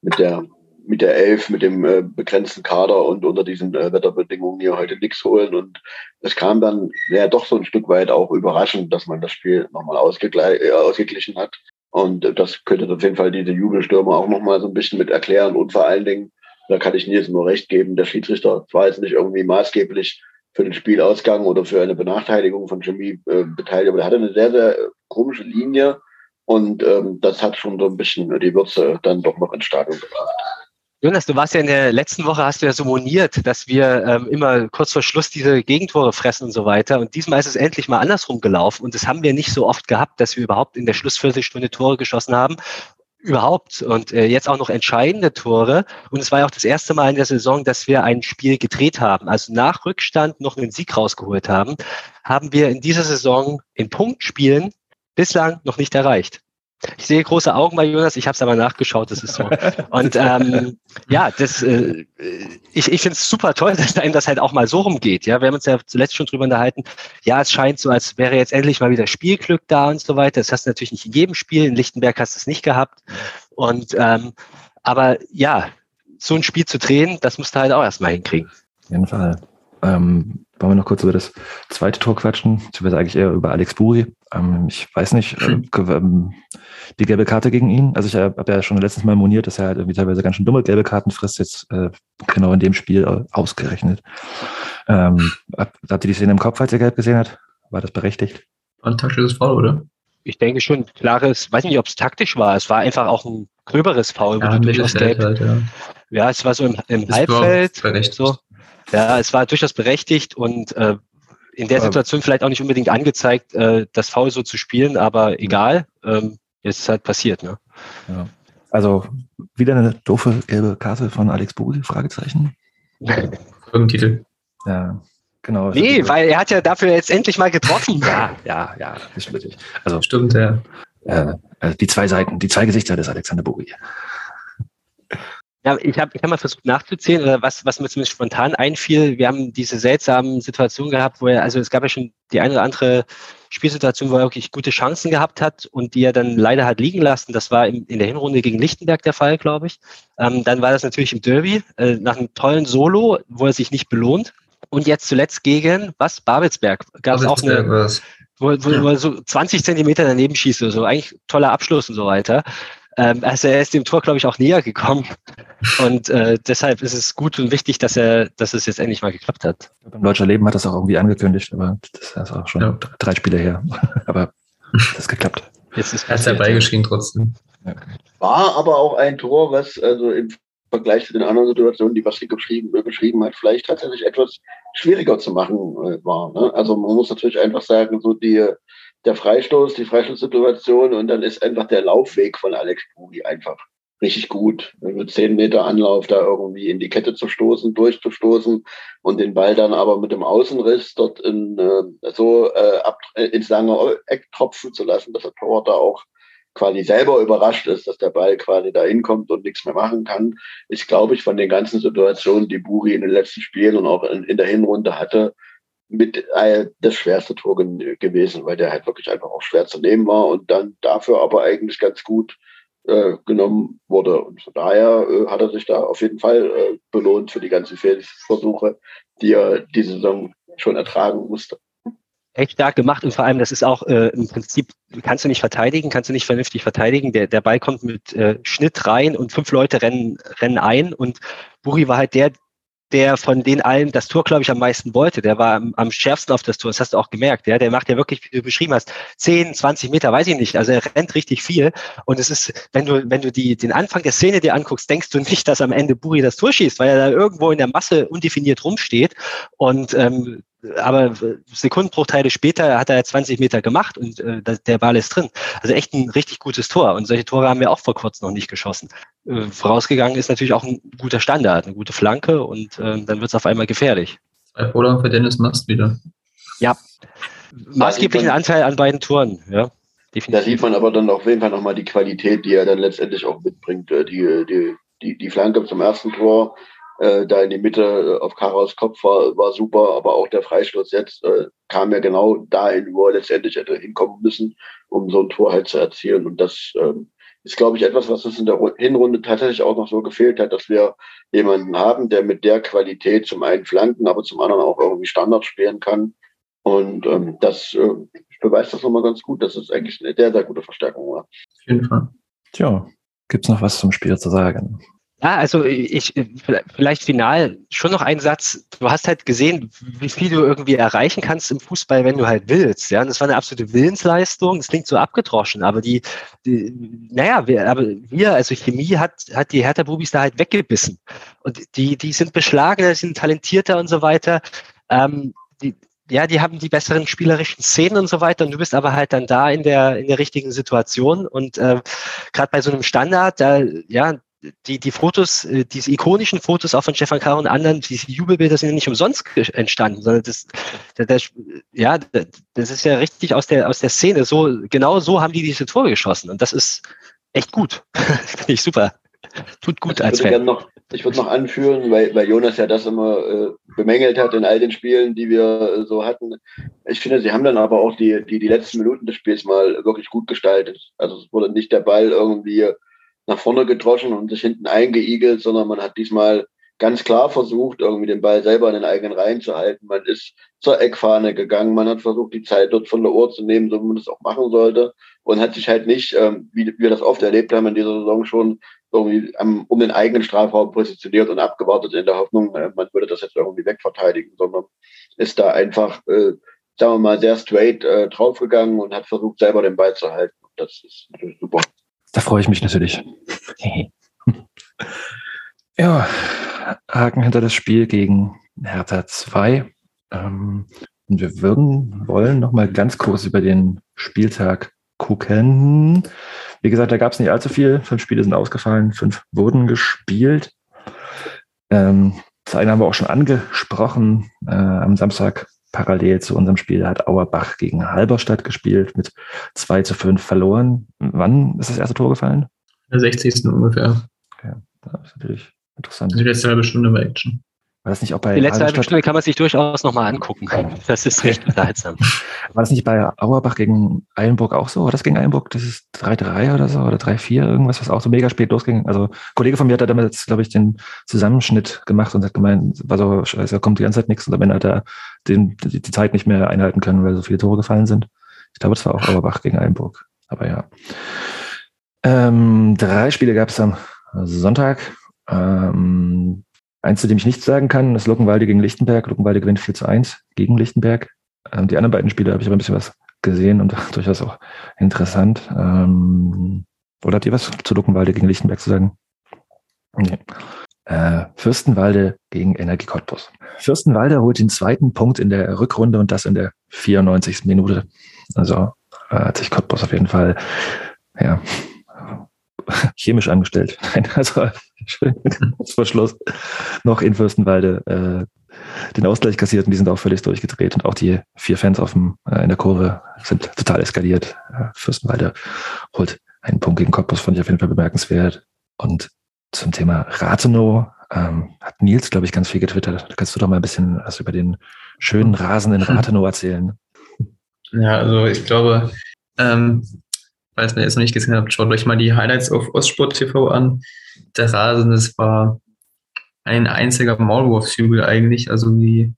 mit der mit der Elf, mit dem äh, begrenzten Kader und unter diesen äh, Wetterbedingungen hier heute nichts holen. Und es kam dann ja doch so ein Stück weit auch überraschend, dass man das Spiel nochmal äh, ausgeglichen hat. Und äh, das könnte auf jeden Fall diese Jubelstürme auch nochmal so ein bisschen mit erklären. Und vor allen Dingen, da kann ich Nils nur recht geben, der Schiedsrichter war jetzt nicht irgendwie maßgeblich für den Spielausgang oder für eine Benachteiligung von Chemie äh, beteiligt, aber er hatte eine sehr, sehr komische Linie und ähm, das hat schon so ein bisschen die Würze dann doch noch ins Stadion gebracht. Jonas, du warst ja in der letzten Woche, hast du ja so moniert, dass wir ähm, immer kurz vor Schluss diese Gegentore fressen und so weiter. Und diesmal ist es endlich mal andersrum gelaufen. Und das haben wir nicht so oft gehabt, dass wir überhaupt in der Schlussviertelstunde Tore geschossen haben. Überhaupt. Und äh, jetzt auch noch entscheidende Tore. Und es war ja auch das erste Mal in der Saison, dass wir ein Spiel gedreht haben. Also nach Rückstand noch einen Sieg rausgeholt haben, haben wir in dieser Saison in Punktspielen bislang noch nicht erreicht. Ich sehe große Augen bei Jonas, ich habe es aber nachgeschaut, das ist so. Und ähm, ja, das, äh, ich, ich finde es super toll, dass einem das halt auch mal so rumgeht. Ja, wir haben uns ja zuletzt schon drüber unterhalten. Ja, es scheint so, als wäre jetzt endlich mal wieder Spielglück da und so weiter. Das hast du natürlich nicht in jedem Spiel. In Lichtenberg hast du es nicht gehabt. Und ähm, aber ja, so ein Spiel zu drehen, das musst du halt auch erstmal hinkriegen. Auf jeden Fall. Ähm, wollen wir noch kurz über das zweite Tor quatschen, beziehungsweise eigentlich eher über Alex Buri. Ähm, ich weiß nicht, äh, ähm, die gelbe Karte gegen ihn. Also ich äh, habe ja schon letztes Mal moniert, dass er halt irgendwie teilweise ganz schön dumme gelbe Karten frisst, jetzt äh, genau in dem Spiel äh, ausgerechnet. Ähm, habt ihr die Szene im Kopf, als er gelb gesehen hat? War das berechtigt? War ein taktisches Foul, oder? ich denke schon, klares, weiß nicht, ob es taktisch war. Es war einfach auch ein gröberes Foul, ja, wo durchaus gelb. Halt, ja. ja. es war so im, im Halbfeld. So. Ja, es war durchaus berechtigt und äh, in der Situation vielleicht auch nicht unbedingt angezeigt, äh, das Foul so zu spielen, aber egal, ähm, jetzt ist es halt passiert. Ne? Ja. Also wieder eine doofe gelbe Karte von Alex Buri, Fragezeichen. Folgentitel. Ja, genau. Nee, weil er hat ja dafür jetzt endlich mal getroffen. ja, ja, ja, nicht wirklich. Also, Stimmt, ja. Äh, also die zwei Seiten, die zwei Gesichter des Alexander Buri. Ja, ich habe ich hab mal versucht nachzuzählen, oder was, was mir zumindest spontan einfiel. Wir haben diese seltsamen Situationen gehabt, wo er, also es gab ja schon die eine oder andere Spielsituation, wo er wirklich gute Chancen gehabt hat und die er dann leider hat liegen lassen. Das war in, in der Hinrunde gegen Lichtenberg der Fall, glaube ich. Ähm, dann war das natürlich im Derby, äh, nach einem tollen Solo, wo er sich nicht belohnt. Und jetzt zuletzt gegen, was? Babelsberg. Gab es auch eine, wo, wo, wo er so 20 Zentimeter daneben schießt oder so. Eigentlich toller Abschluss und so weiter. Ähm, also er ist dem Tor, glaube ich, auch näher gekommen. Und äh, deshalb ist es gut und wichtig, dass er, dass es jetzt endlich mal geklappt hat. Beim Deutscher Leben hat das auch irgendwie angekündigt, aber das ist auch schon ja. drei Spiele her. aber das ist geklappt. Jetzt ist er beigeschrieben trotzdem. War aber auch ein Tor, was also im Vergleich zu den anderen Situationen, die Basti geschrieben, beschrieben hat, vielleicht tatsächlich etwas schwieriger zu machen äh, war. Ne? Also man muss natürlich einfach sagen, so die der Freistoß, die Freistoßsituation und dann ist einfach der Laufweg von Alex Bugi einfach richtig gut. Mit zehn Meter Anlauf da irgendwie in die Kette zu stoßen, durchzustoßen und den Ball dann aber mit dem Außenriss dort in, äh, so äh, ab, äh, ins lange Eck tropfen zu lassen, dass der Torwart da auch quasi selber überrascht ist, dass der Ball quasi da hinkommt und nichts mehr machen kann, ist, glaube ich, von den ganzen Situationen, die Buri in den letzten Spielen und auch in, in der Hinrunde hatte, mit äh, das schwerste Tor gewesen, weil der halt wirklich einfach auch schwer zu nehmen war und dann dafür aber eigentlich ganz gut äh, genommen wurde. Und von daher äh, hat er sich da auf jeden Fall äh, belohnt für die ganzen Fehlversuche, die er diese Saison schon ertragen musste. Echt stark gemacht und vor allem, das ist auch äh, im Prinzip, kannst du nicht verteidigen, kannst du nicht vernünftig verteidigen. Der, der Ball kommt mit äh, Schnitt rein und fünf Leute rennen, rennen ein und Buri war halt der, der von den allen das Tor, glaube ich, am meisten wollte. Der war am, am schärfsten auf das Tor. Das hast du auch gemerkt. Ja? Der macht ja wirklich, wie du beschrieben hast, 10, 20 Meter, weiß ich nicht. Also er rennt richtig viel. Und es ist, wenn du, wenn du die, den Anfang der Szene dir anguckst, denkst du nicht, dass am Ende Buri das Tor schießt, weil er da irgendwo in der Masse undefiniert rumsteht. Und ähm, aber Sekundenbruchteile später hat er 20 Meter gemacht und äh, der Ball ist drin. Also echt ein richtig gutes Tor. Und solche Tore haben wir auch vor kurzem noch nicht geschossen. Äh, vorausgegangen ist natürlich auch ein guter Standard, eine gute Flanke und äh, dann wird es auf einmal gefährlich. Zwei Vorlagen für Dennis Mast wieder. Ja, maßgeblichen Anteil an beiden Toren, ja. Definitiv. Da sieht man aber dann auf jeden Fall nochmal die Qualität, die er dann letztendlich auch mitbringt. Äh, die, die, die, die Flanke zum ersten Tor, äh, da in die Mitte äh, auf Karas Kopf war, war super, aber auch der Freistoß jetzt äh, kam ja genau dahin, wo er letztendlich hätte hinkommen müssen, um so ein Tor halt zu erzielen. Und das ähm, ist, glaube ich, etwas, was uns in der Hinrunde tatsächlich auch noch so gefehlt hat, dass wir jemanden haben, der mit der Qualität zum einen flanken, aber zum anderen auch irgendwie Standard spielen kann. Und ähm, das äh, beweist das nochmal ganz gut, dass es eigentlich eine sehr, sehr gute Verstärkung war. Auf jeden Fall. Tja, gibt's noch was zum Spiel zu sagen? Ja, also ich vielleicht final schon noch ein Satz. Du hast halt gesehen, wie viel du irgendwie erreichen kannst im Fußball, wenn du halt willst. Ja, und das war eine absolute Willensleistung. Das klingt so abgedroschen, aber die, die naja, wir, aber wir, also Chemie hat hat die Hertha Bubis da halt weggebissen und die die sind beschlagener, sind talentierter und so weiter. Ähm, die, ja, die haben die besseren spielerischen Szenen und so weiter und du bist aber halt dann da in der in der richtigen Situation und äh, gerade bei so einem Standard, da ja die, die Fotos, äh, diese ikonischen Fotos auch von Stefan Karo und anderen, diese Jubelbilder sind ja nicht umsonst entstanden, sondern das, das, das, ja, das ist ja richtig aus der, aus der Szene. So, genau so haben die diese Tore geschossen. Und das ist echt gut. Finde ich super. Tut gut als Fan. Noch, ich würde noch anführen, weil, weil Jonas ja das immer äh, bemängelt hat in all den Spielen, die wir äh, so hatten. Ich finde, sie haben dann aber auch die, die, die letzten Minuten des Spiels mal wirklich gut gestaltet. Also es wurde nicht der Ball irgendwie nach vorne gedroschen und sich hinten eingeigelt, sondern man hat diesmal ganz klar versucht, irgendwie den Ball selber in den eigenen Reihen zu halten. Man ist zur Eckfahne gegangen, man hat versucht, die Zeit dort von der Uhr zu nehmen, so wie man das auch machen sollte und hat sich halt nicht, ähm, wie wir das oft erlebt haben in dieser Saison schon, irgendwie um den eigenen Strafraum positioniert und abgewartet in der Hoffnung, äh, man würde das jetzt irgendwie wegverteidigen, sondern ist da einfach äh, sagen wir mal, sehr straight äh, draufgegangen und hat versucht, selber den Ball zu halten. Das ist super. Da freue ich mich natürlich. ja, Haken hinter das Spiel gegen Hertha 2. Ähm, und wir würden wollen noch mal ganz kurz über den Spieltag gucken. Wie gesagt, da gab es nicht allzu viel. Fünf Spiele sind ausgefallen, fünf wurden gespielt. Ähm, das eine haben wir auch schon angesprochen. Äh, am Samstag parallel zu unserem Spiel hat Auerbach gegen Halberstadt gespielt, mit 2 zu 5 verloren. Wann ist das erste Tor gefallen? Der 60. ungefähr. Okay, das ist natürlich interessant. Die letzte halbe Stunde war Action. War das nicht auch bei Die letzte halbe Stunde kann man sich durchaus nochmal angucken. Das ist recht unterhaltsam. War das nicht bei Auerbach gegen Eilenburg auch so? War das gegen Eilenburg? Das ist 3-3 oder so oder 3-4, irgendwas, was auch so mega spät losging. Also, ein Kollege von mir hat da damals, glaube ich, den Zusammenschnitt gemacht und hat gemeint, war so, scheiße, kommt die ganze Zeit nichts und am Ende hat er den, die, die Zeit nicht mehr einhalten können, weil so viele Tore gefallen sind. Ich glaube, das war auch Auerbach gegen Eilenburg. Aber ja. Ähm, drei Spiele gab es am Sonntag. Ähm, eins, zu dem ich nichts sagen kann, ist Luckenwalde gegen Lichtenberg. Luckenwalde gewinnt 4 zu 1 gegen Lichtenberg. Ähm, die anderen beiden Spiele habe ich aber ein bisschen was gesehen und durchaus auch interessant. Ähm, oder habt ihr was zu Luckenwalde gegen Lichtenberg zu sagen? Nee. Äh, Fürstenwalde gegen Energie Cottbus. Fürstenwalde holt den zweiten Punkt in der Rückrunde und das in der 94. Minute. Also äh, hat sich Cottbus auf jeden Fall ja, chemisch angestellt. Nein, also schön vor Schluss noch in Fürstenwalde äh, den Ausgleich kassiert und die sind auch völlig durchgedreht und auch die vier Fans auf dem, äh, in der Kurve sind total eskaliert. Äh, Fürstenwalde holt einen Punkt gegen Cottbus, fand ich auf jeden Fall bemerkenswert. Und zum Thema Rathenow ähm, hat Nils, glaube ich, ganz viel getwittert. Da kannst du doch mal ein bisschen was über den schönen Rasen in Rathenow erzählen. Ja, also ich glaube, ähm, weil es mir jetzt noch nicht gesehen habt, schaut euch mal die Highlights auf Ostsport TV an. Der Rasen, das war ein einziger Maulwurfshügel eigentlich. Also wie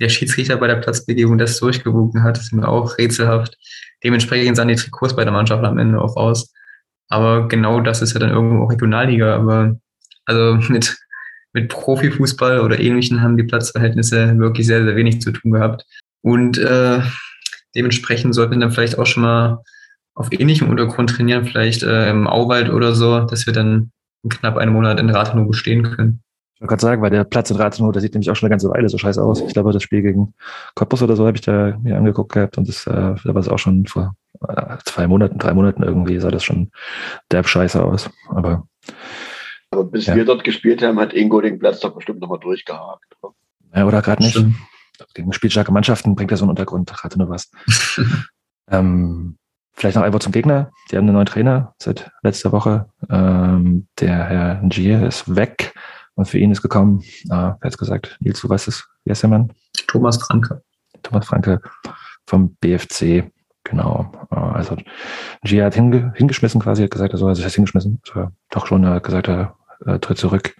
der Schiedsrichter bei der Platzbegehung das durchgewogen hat, ist mir auch rätselhaft. Dementsprechend sahen die Trikots bei der Mannschaft am Ende auch aus. Aber genau das ist ja dann irgendwo auch Regionalliga. Aber also mit, mit Profifußball oder Ähnlichem haben die Platzverhältnisse wirklich sehr, sehr wenig zu tun gehabt. Und äh, dementsprechend sollten dann vielleicht auch schon mal auf ähnlichem Untergrund trainieren, vielleicht äh, im Auwald oder so, dass wir dann in knapp einem Monat in Rathenow bestehen können. Ich wollte gerade sagen, weil der Platz in Rathenow, der sieht nämlich auch schon eine ganze Weile so scheiße aus. Ich glaube, das Spiel gegen Cottbus oder so habe ich da mir angeguckt gehabt und das, äh, da war es auch schon vor äh, zwei Monaten, drei Monaten irgendwie sah das schon derb scheiße aus. Aber Aber bis Ja. wir dort gespielt haben, hat Ingo den Platz doch bestimmt nochmal durchgehakt. ja, oder gerade nicht. Stimmt. Gegen spielstarke Mannschaften bringt ja so ein Untergrund Rathenow was. ähm, vielleicht noch einfach zum Gegner. Die haben einen neuen Trainer seit letzter Woche. Ähm, der Herr Ngier ist weg und für ihn ist gekommen, äh, wer hat's gesagt, Nils, du weißt es, wie heißt der Mann? Thomas Franke. Thomas Franke vom BFC, genau. Äh, Also Gia hat hinge hingeschmissen quasi, hat gesagt, er soll sich das hingeschmissen. Also, doch schon, er hat gesagt, er äh, tritt zurück,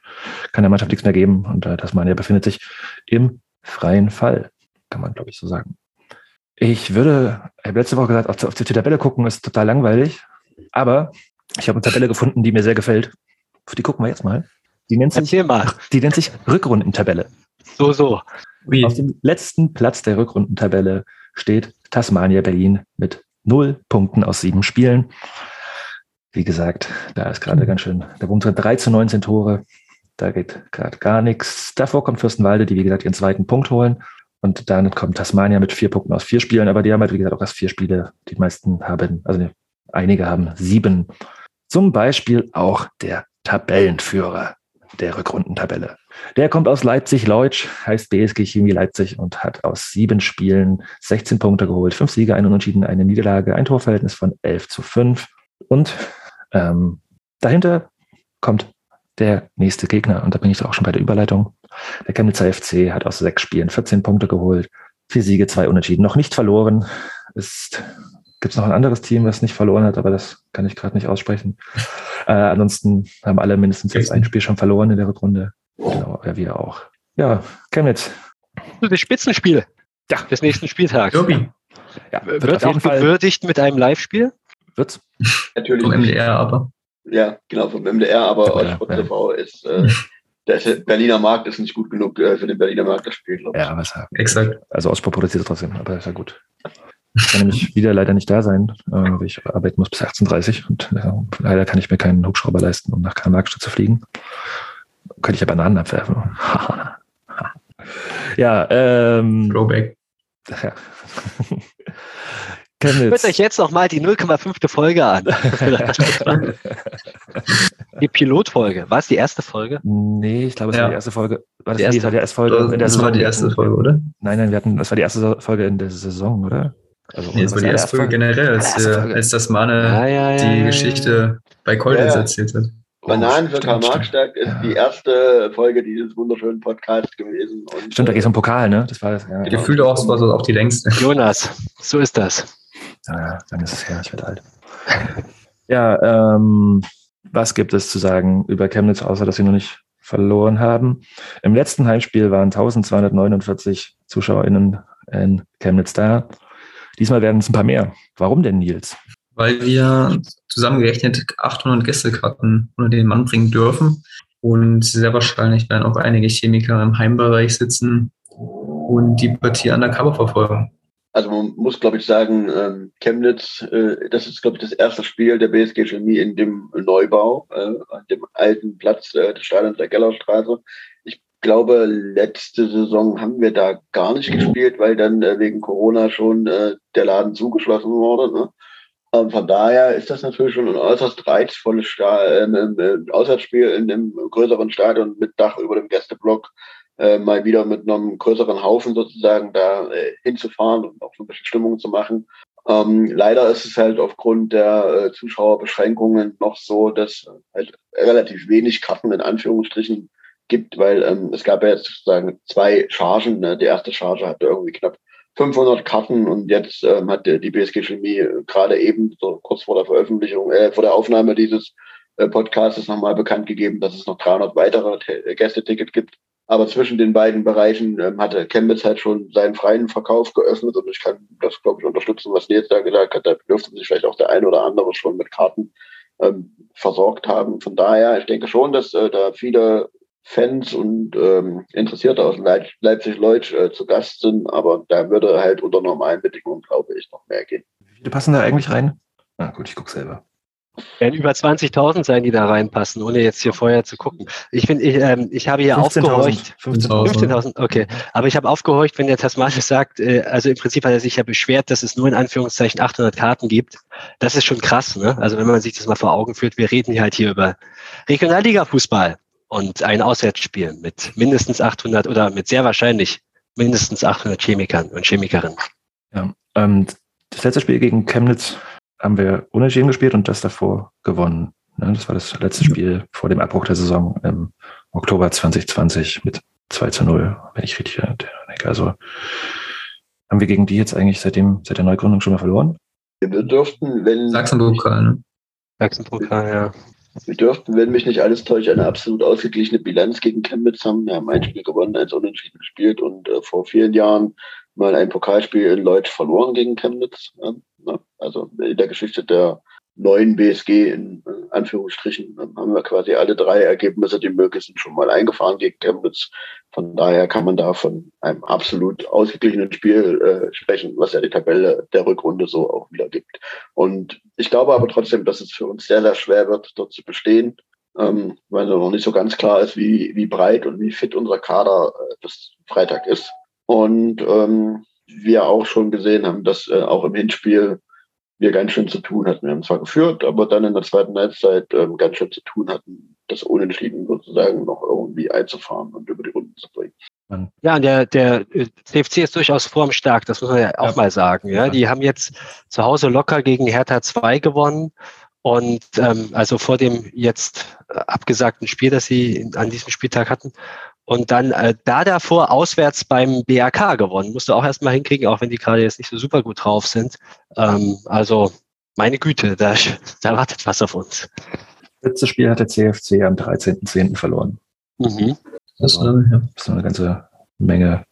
kann der Mannschaft nichts mehr geben und äh, Tasmania befindet sich im freien Fall, kann man glaube ich so sagen. Ich würde, ich habe letzte Woche gesagt, auf, auf die Tabelle gucken ist total langweilig, aber ich habe eine Tabelle gefunden, die mir sehr gefällt. Auf die gucken wir jetzt mal. Die nennt sich, die nennt sich Rückrundentabelle. So, so. Ui. Auf dem letzten Platz der Rückrundentabelle steht Tasmania Berlin mit null Punkten aus sieben Spielen. Wie gesagt, da ist gerade ganz schön der Wurm drin. 3 zu 19 Tore. Da geht gerade gar nichts. Davor kommt Fürstenwalde, die, wie gesagt, ihren zweiten Punkt holen. Und dann kommt Tasmania mit vier Punkten aus vier Spielen. Aber die haben halt, wie gesagt, auch erst vier Spiele. Die meisten haben, also einige haben sieben. Zum Beispiel auch der Tabellenführer der Rückrundentabelle. Der kommt aus Leipzig-Leutsch, heißt BSG Chemie Leipzig und hat aus sieben Spielen 16 Punkte geholt, fünf Siege, ein Unentschieden, eine Niederlage, ein Torverhältnis von 11 zu 5. Und ähm, dahinter kommt der nächste Gegner. Und da bin ich auch schon bei der Überleitung. Der Chemnitzer FC hat aus sechs Spielen 14 Punkte geholt, vier Siege, zwei Unentschieden, noch nicht verloren. Ist gibt es noch ein anderes Team, was nicht verloren hat, aber das kann ich gerade nicht aussprechen. Äh, ansonsten haben alle mindestens jetzt ein Spiel schon verloren in der Rückrunde. Genau, ja, wir auch. Ja, Chemnitz. Das Spitzenspiel Ja. des nächsten Spieltags. Derby. Ja, wird, Wird auf jeden auch Fall gewürdigt mit einem Live-Spiel. wird's. Natürlich. Vom MDR, aber. Ja, genau, vom MDR, aber Ja, ja. TV ist äh, Der Berliner Markt ist nicht gut genug äh, für den Berliner Markt, das Spiel, glaube ich. Ja, aber es Exakt. also Ostsport produziert es trotzdem, aber ist ja gut. Ich kann nämlich wieder leider nicht da sein, äh, weil ich arbeiten muss bis 18.30 Uhr und äh, leider kann ich mir keinen Hubschrauber leisten, um nach Karl-Marx-Stadt zu fliegen. Könnte ich ja Bananen abwerfen. ja, ähm, Throwback. ja. Hört Chemnitz. euch jetzt noch mal die 0,5. Folge an. die Pilotfolge. War es die erste Folge? Nee, ich glaube, es war Ja. die erste Folge. War das, Die nee, erste- das war die erste Folge in der Das Saison. war die erste Folge, oder? Nein, nein, wir hatten, das war die erste Folge in der Saison, oder? Also, Nee, das was war die erste Folge generell, als, Allererste äh, Folge. als das Mane Ja, ja, ja, die ja, ja. Geschichte bei Ja, ja. erzählt hat. Bananen für stimmt, Karl-Marx-Stadt ist Ja. die erste Folge dieses wunderschönen Podcasts gewesen. Und, Stimmt, da äh, geht es um Pokal, ne? Das war das. Ja, Gefühlt auch, war so auch die längste. Jonas, so ist das. Ja, dann ist es her, ich werde alt. Ja, ähm, was gibt es zu sagen über Chemnitz, außer dass sie noch nicht verloren haben? Im letzten Heimspiel waren 1249 ZuschauerInnen in Chemnitz da. Diesmal werden es ein paar mehr. Warum denn, Nils? weil wir zusammengerechnet 800 Gästekarten unter den Mann bringen dürfen. Und sehr wahrscheinlich werden auch einige Chemiker im Heimbereich sitzen und die Partie undercover verfolgen. Also man muss, glaube ich, sagen, ähm, Chemnitz, äh, das ist, glaube ich, das erste Spiel der BSG Chemie in dem Neubau, äh, an dem alten Platz äh, des Stadions der Gellerstraße. Ich glaube, letzte Saison haben wir da gar nicht gespielt, weil dann äh, wegen Corona schon äh, der Laden zugeschlossen wurde. Ne? Ähm, von daher ist das natürlich schon ein äußerst reizvolles Sta äh, ein Auswärtsspiel in einem größeren Stadion mit Dach über dem Gästeblock äh, mal wieder mit einem größeren Haufen sozusagen da äh, hinzufahren und auch so ein bisschen Stimmung zu machen. Ähm, leider ist es halt aufgrund der äh, Zuschauerbeschränkungen noch so, dass halt relativ wenig Karten in Anführungsstrichen gibt, weil ähm, es gab ja jetzt sozusagen zwei Chargen. Ne? Die erste Charge hatte irgendwie knapp 500 Karten und jetzt ähm, hat die BSG Chemie gerade eben so kurz vor der Veröffentlichung, äh, vor der Aufnahme dieses äh, Podcasts nochmal bekannt gegeben, dass es noch 300 weitere Gästeticket gibt. Aber zwischen den beiden Bereichen ähm, hatte Chemnitz halt schon seinen freien Verkauf geöffnet und ich kann das, glaube ich, unterstützen, was Nils da gesagt hat. Da dürfte sich vielleicht auch der eine oder andere schon mit Karten ähm, versorgt haben. Von daher, ich denke schon, dass äh, da viele Fans und ähm, Interessierte aus Leip Leipzig-Leutsch äh, zu Gast sind, aber da würde halt unter normalen Bedingungen, glaube ich, noch mehr gehen. Wie viele passen da eigentlich rein? Na gut, ich gucke selber. Werden über 20.000 sein, die da reinpassen, ohne jetzt hier vorher zu gucken. Ich bin, ich, ähm, ich habe hier 15.000. aufgehorcht. 15.000. 15.000, okay. Aber ich habe aufgehorcht, wenn der Tasmanis sagt, äh, also im Prinzip hat er sich ja beschwert, dass es nur in Anführungszeichen 800 Karten gibt. Das ist schon krass, ne? Also wenn man sich das mal vor Augen führt, wir reden hier halt hier über Regionalliga-Fußball und ein Auswärtsspiel mit mindestens 800 oder mit sehr wahrscheinlich mindestens 800 Chemikern und Chemikerinnen. Ja, und das letzte Spiel gegen Chemnitz haben wir unentschieden gespielt und das davor gewonnen. Ne, Das war das letzte Spiel vor dem Abbruch der Saison im Oktober 2020 mit 2 zu 0, wenn ich richtig denke. Also haben wir gegen die jetzt eigentlich seitdem, seit der Neugründung schon mal verloren? Wir dürften, wenn Sachsen-Pokal, ne? Sachsen-Pokal, ja. Wir dürften, wenn mich nicht alles täuscht, eine absolut ausgeglichene Bilanz gegen Chemnitz haben. Wir haben ein Spiel gewonnen, eins unentschieden gespielt und äh, vor vielen Jahren mal ein Pokalspiel in Leutsch verloren gegen Chemnitz. Ja, ne? Also in der Geschichte der neuen BSG in äh, Anführungsstrichen ähm, haben wir quasi alle drei Ergebnisse, die möglich sind, schon mal eingefahren gegen Chemnitz. Von daher kann man da von einem absolut ausgeglichenen Spiel äh, sprechen, was ja die Tabelle der Rückrunde so auch wieder gibt. Und ich glaube aber trotzdem, dass es für uns sehr, sehr schwer wird, dort zu bestehen, ähm, weil noch nicht so ganz klar ist, wie, wie breit und wie fit unser Kader äh, bis Freitag ist. Und ähm, wir auch schon gesehen haben, dass äh, auch im Hinspiel wir ganz schön zu tun hatten. Wir haben zwar geführt, aber dann in der zweiten Halbzeit ähm, ganz schön zu tun hatten, das Unentschieden sozusagen noch irgendwie einzufahren und über die Runden zu bringen. Ja, und der, der äh, CFC ist durchaus formstark, das muss man ja auch Ja. mal sagen. Ja? Ja. Die haben jetzt zu Hause locker gegen Hertha 2 gewonnen. Und ähm, also vor dem jetzt äh, abgesagten Spiel, das sie in, an diesem Spieltag hatten. Und dann äh, da davor auswärts beim BAK gewonnen. Musst du auch erstmal hinkriegen, auch wenn die gerade jetzt nicht so super gut drauf sind. Ähm, also meine Güte, da, da wartet was auf uns. Das letzte Spiel hat der CFC am 13.10. verloren. Mhm. Das, Also, ja. Ist eine ganze Menge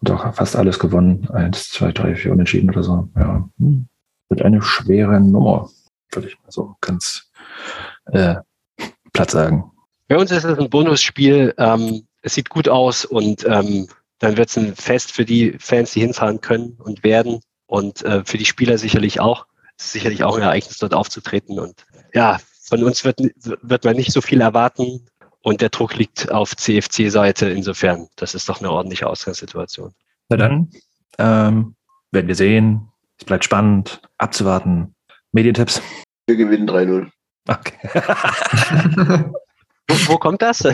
und auch fast alles gewonnen. Eins, zwei, drei, vier Unentschieden oder so. Ja. Hm. Wird eine schwere Nummer, würde ich mal so ganz äh, platt sagen. Bei uns ist es ein Bonusspiel. Ähm, es sieht gut aus und ähm, dann wird es ein Fest für die Fans, die hinfahren können und werden und äh, für die Spieler sicherlich auch. Es ist sicherlich auch ein Ereignis, dort aufzutreten. Und ja, von uns wird, wird man nicht so viel erwarten und der Druck liegt auf CFC-Seite. Insofern, das ist doch eine ordentliche Ausgangssituation. Na dann ähm, werden wir sehen. Es bleibt spannend, abzuwarten. Medientipps. Wir gewinnen 3-0. Okay. Wo, wo kommt das?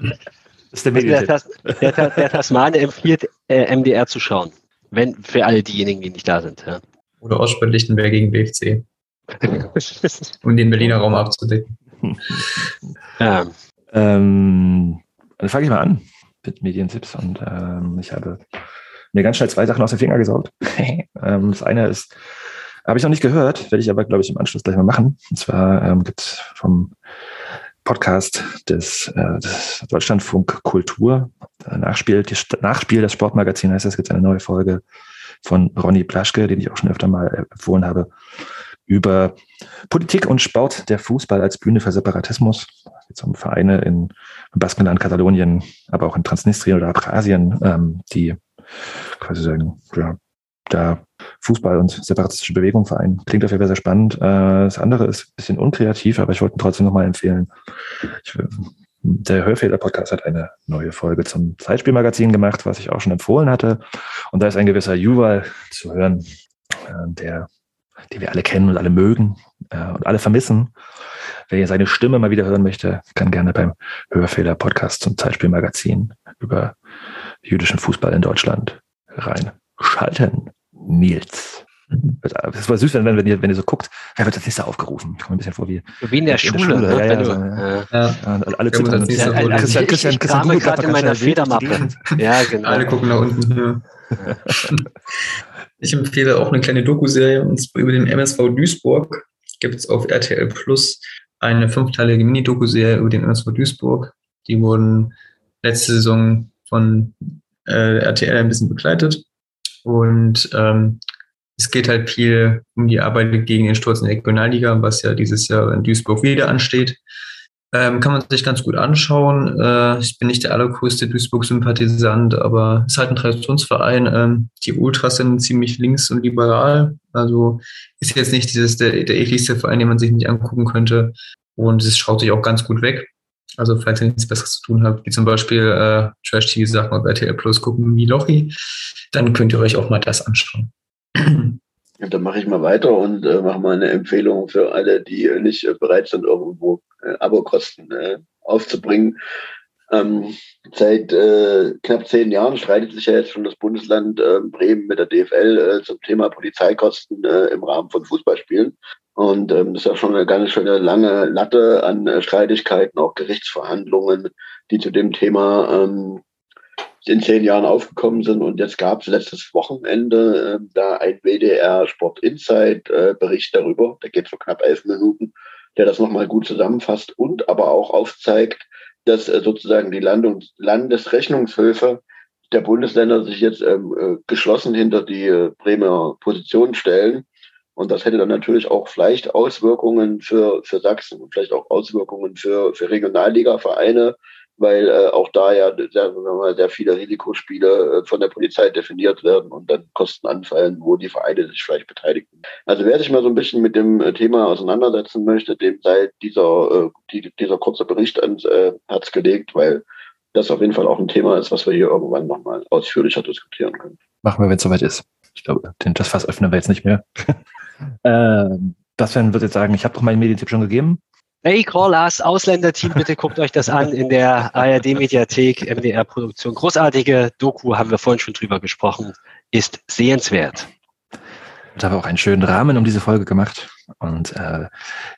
Das ist der Also der, Medientipp. Tas der, Ta- der Tasmane empfiehlt, äh, MDR zu schauen. Wenn, für alle diejenigen, die nicht da sind. Ja. Oder Ostsport Lichtenberg gegen BFC, um den Berliner Raum abzudecken. ja. Ähm, dann fange ich mal an mit Medientipps und ähm, ich habe mir ganz schnell zwei Sachen aus den Finger gesaugt. ähm, das eine ist, habe ich noch nicht gehört, werde ich aber, glaube ich, im Anschluss gleich mal machen. Und zwar ähm, gibt es vom Podcast des, äh, des Deutschlandfunk Kultur, äh, Nachspiel, die Nachspiel des Sportmagazin heißt es, gibt eine neue Folge von Ronny Plaschke, den ich auch schon öfter mal empfohlen habe, über Politik und Sport, der Fußball als Bühne für Separatismus. Geht um Vereine in Baskenland, Katalonien, aber auch in Transnistrien oder Abkhazien, ähm, die quasi sagen, ja, da Fußball und separatistische Bewegung vereinen. Klingt auf jeden Fall sehr spannend. Äh, das andere ist ein bisschen unkreativ, aber ich wollte ihn trotzdem nochmal empfehlen. Ich, äh, der Hörfehler-Podcast hat eine neue Folge zum Zeitspielmagazin gemacht, was ich auch schon empfohlen hatte. Und da ist ein gewisser Juval zu hören, äh, der, den wir alle kennen und alle mögen äh, und alle vermissen. Wer seine Stimme mal wieder hören möchte, kann gerne beim Hörfehler-Podcast zum Zeitspielmagazin über jüdischen Fußball in Deutschland reinschalten. Nils. Das war süß, wenn, wenn, ihr, wenn ihr so guckt, wer wird als nächster aufgerufen? Ich komme ein bisschen vor wie Wie in der In der Schule. Ne? ja, Wenn ja, du, so, Ja, ja, und alle zittern. Ja, so- also Christian, ich- Christian, ich Christian gerade in meiner Federmappe. ja, genau. alle gucken nach unten. Ja. Ich empfehle auch eine kleine Doku-Serie über den MSV Duisburg. Gibt es auf RTL Plus eine fünfteilige Mini-Doku-Serie über den MSV Duisburg. Die wurden letzte Saison von äh, RTL ein bisschen begleitet. Und ähm, es geht halt viel um die Arbeit gegen den Sturz in der Regionalliga, was ja dieses Jahr in Duisburg wieder ansteht. Ähm, kann man sich ganz gut anschauen. Äh, ich bin nicht der allergrößte Duisburg-Sympathisant, aber es ist halt ein Traditionsverein. Ähm, die Ultras sind ziemlich links und liberal. Also ist jetzt nicht dieses der, der ekligste Verein, den man sich nicht angucken könnte. Und es schaut sich auch ganz gut weg. Also falls ihr nichts Besseres zu tun habt, wie zum Beispiel äh, Trash-TV-Sachen auf RTL Plus gucken wie Lochi, dann könnt ihr euch auch mal das anschauen. Und dann mache ich mal weiter und äh, mache mal eine Empfehlung für alle, die äh, nicht äh, bereit sind, irgendwo äh, Abokosten äh, aufzubringen. Ähm, seit äh, knapp zehn Jahren streitet sich ja jetzt schon das Bundesland äh, Bremen mit der DFL zum Thema Polizeikosten im Rahmen von Fußballspielen. Und ähm, das ist ja schon eine ganz schöne lange Latte an äh, Streitigkeiten, auch Gerichtsverhandlungen, die zu dem Thema ähm, in zehn Jahren aufgekommen sind. Und jetzt gab es letztes Wochenende äh, da ein WDR Sport Insight äh, Bericht darüber, der geht so knapp elf Minuten, der das nochmal gut zusammenfasst und aber auch aufzeigt, dass äh, sozusagen die Landungs Landesrechnungshöfe der Bundesländer sich jetzt ähm, äh, geschlossen hinter die äh, Bremer Position stellen. Und das hätte dann natürlich auch vielleicht Auswirkungen für, für Sachsen und vielleicht auch Auswirkungen für, für Regionalliga-Vereine, weil äh, auch da ja sehr, sehr viele Risikospiele äh, von der Polizei definiert werden und dann Kosten anfallen, wo die Vereine sich vielleicht beteiligen. Also wer sich mal so ein bisschen mit dem äh, Thema auseinandersetzen möchte, dem sei dieser, äh, die, dieser kurze Bericht ans äh, Herz gelegt, weil das auf jeden Fall auch ein Thema ist, was wir hier irgendwann nochmal ausführlicher diskutieren können. Machen wir, wenn es soweit ist. Ich glaube, den, das Fass öffnen wir jetzt nicht mehr. ähm, Bastian wird jetzt sagen, ich habe doch meinen Medientipp schon gegeben. Hey, Crawlers, Ausländerteam, bitte guckt euch das an in der ARD-Mediathek, MDR-Produktion. Großartige Doku, haben wir vorhin schon drüber gesprochen, ist sehenswert. Und habe auch einen schönen Rahmen um diese Folge gemacht. Und äh,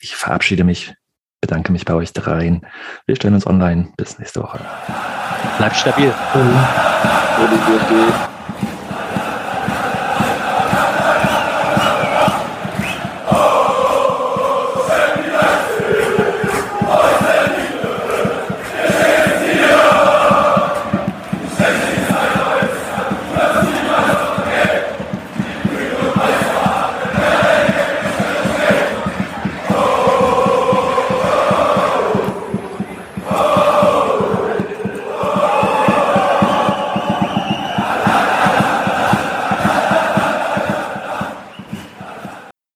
ich verabschiede mich, bedanke mich bei euch dreien. Wir stellen uns online. Bis nächste Woche. Bleibt stabil. DFG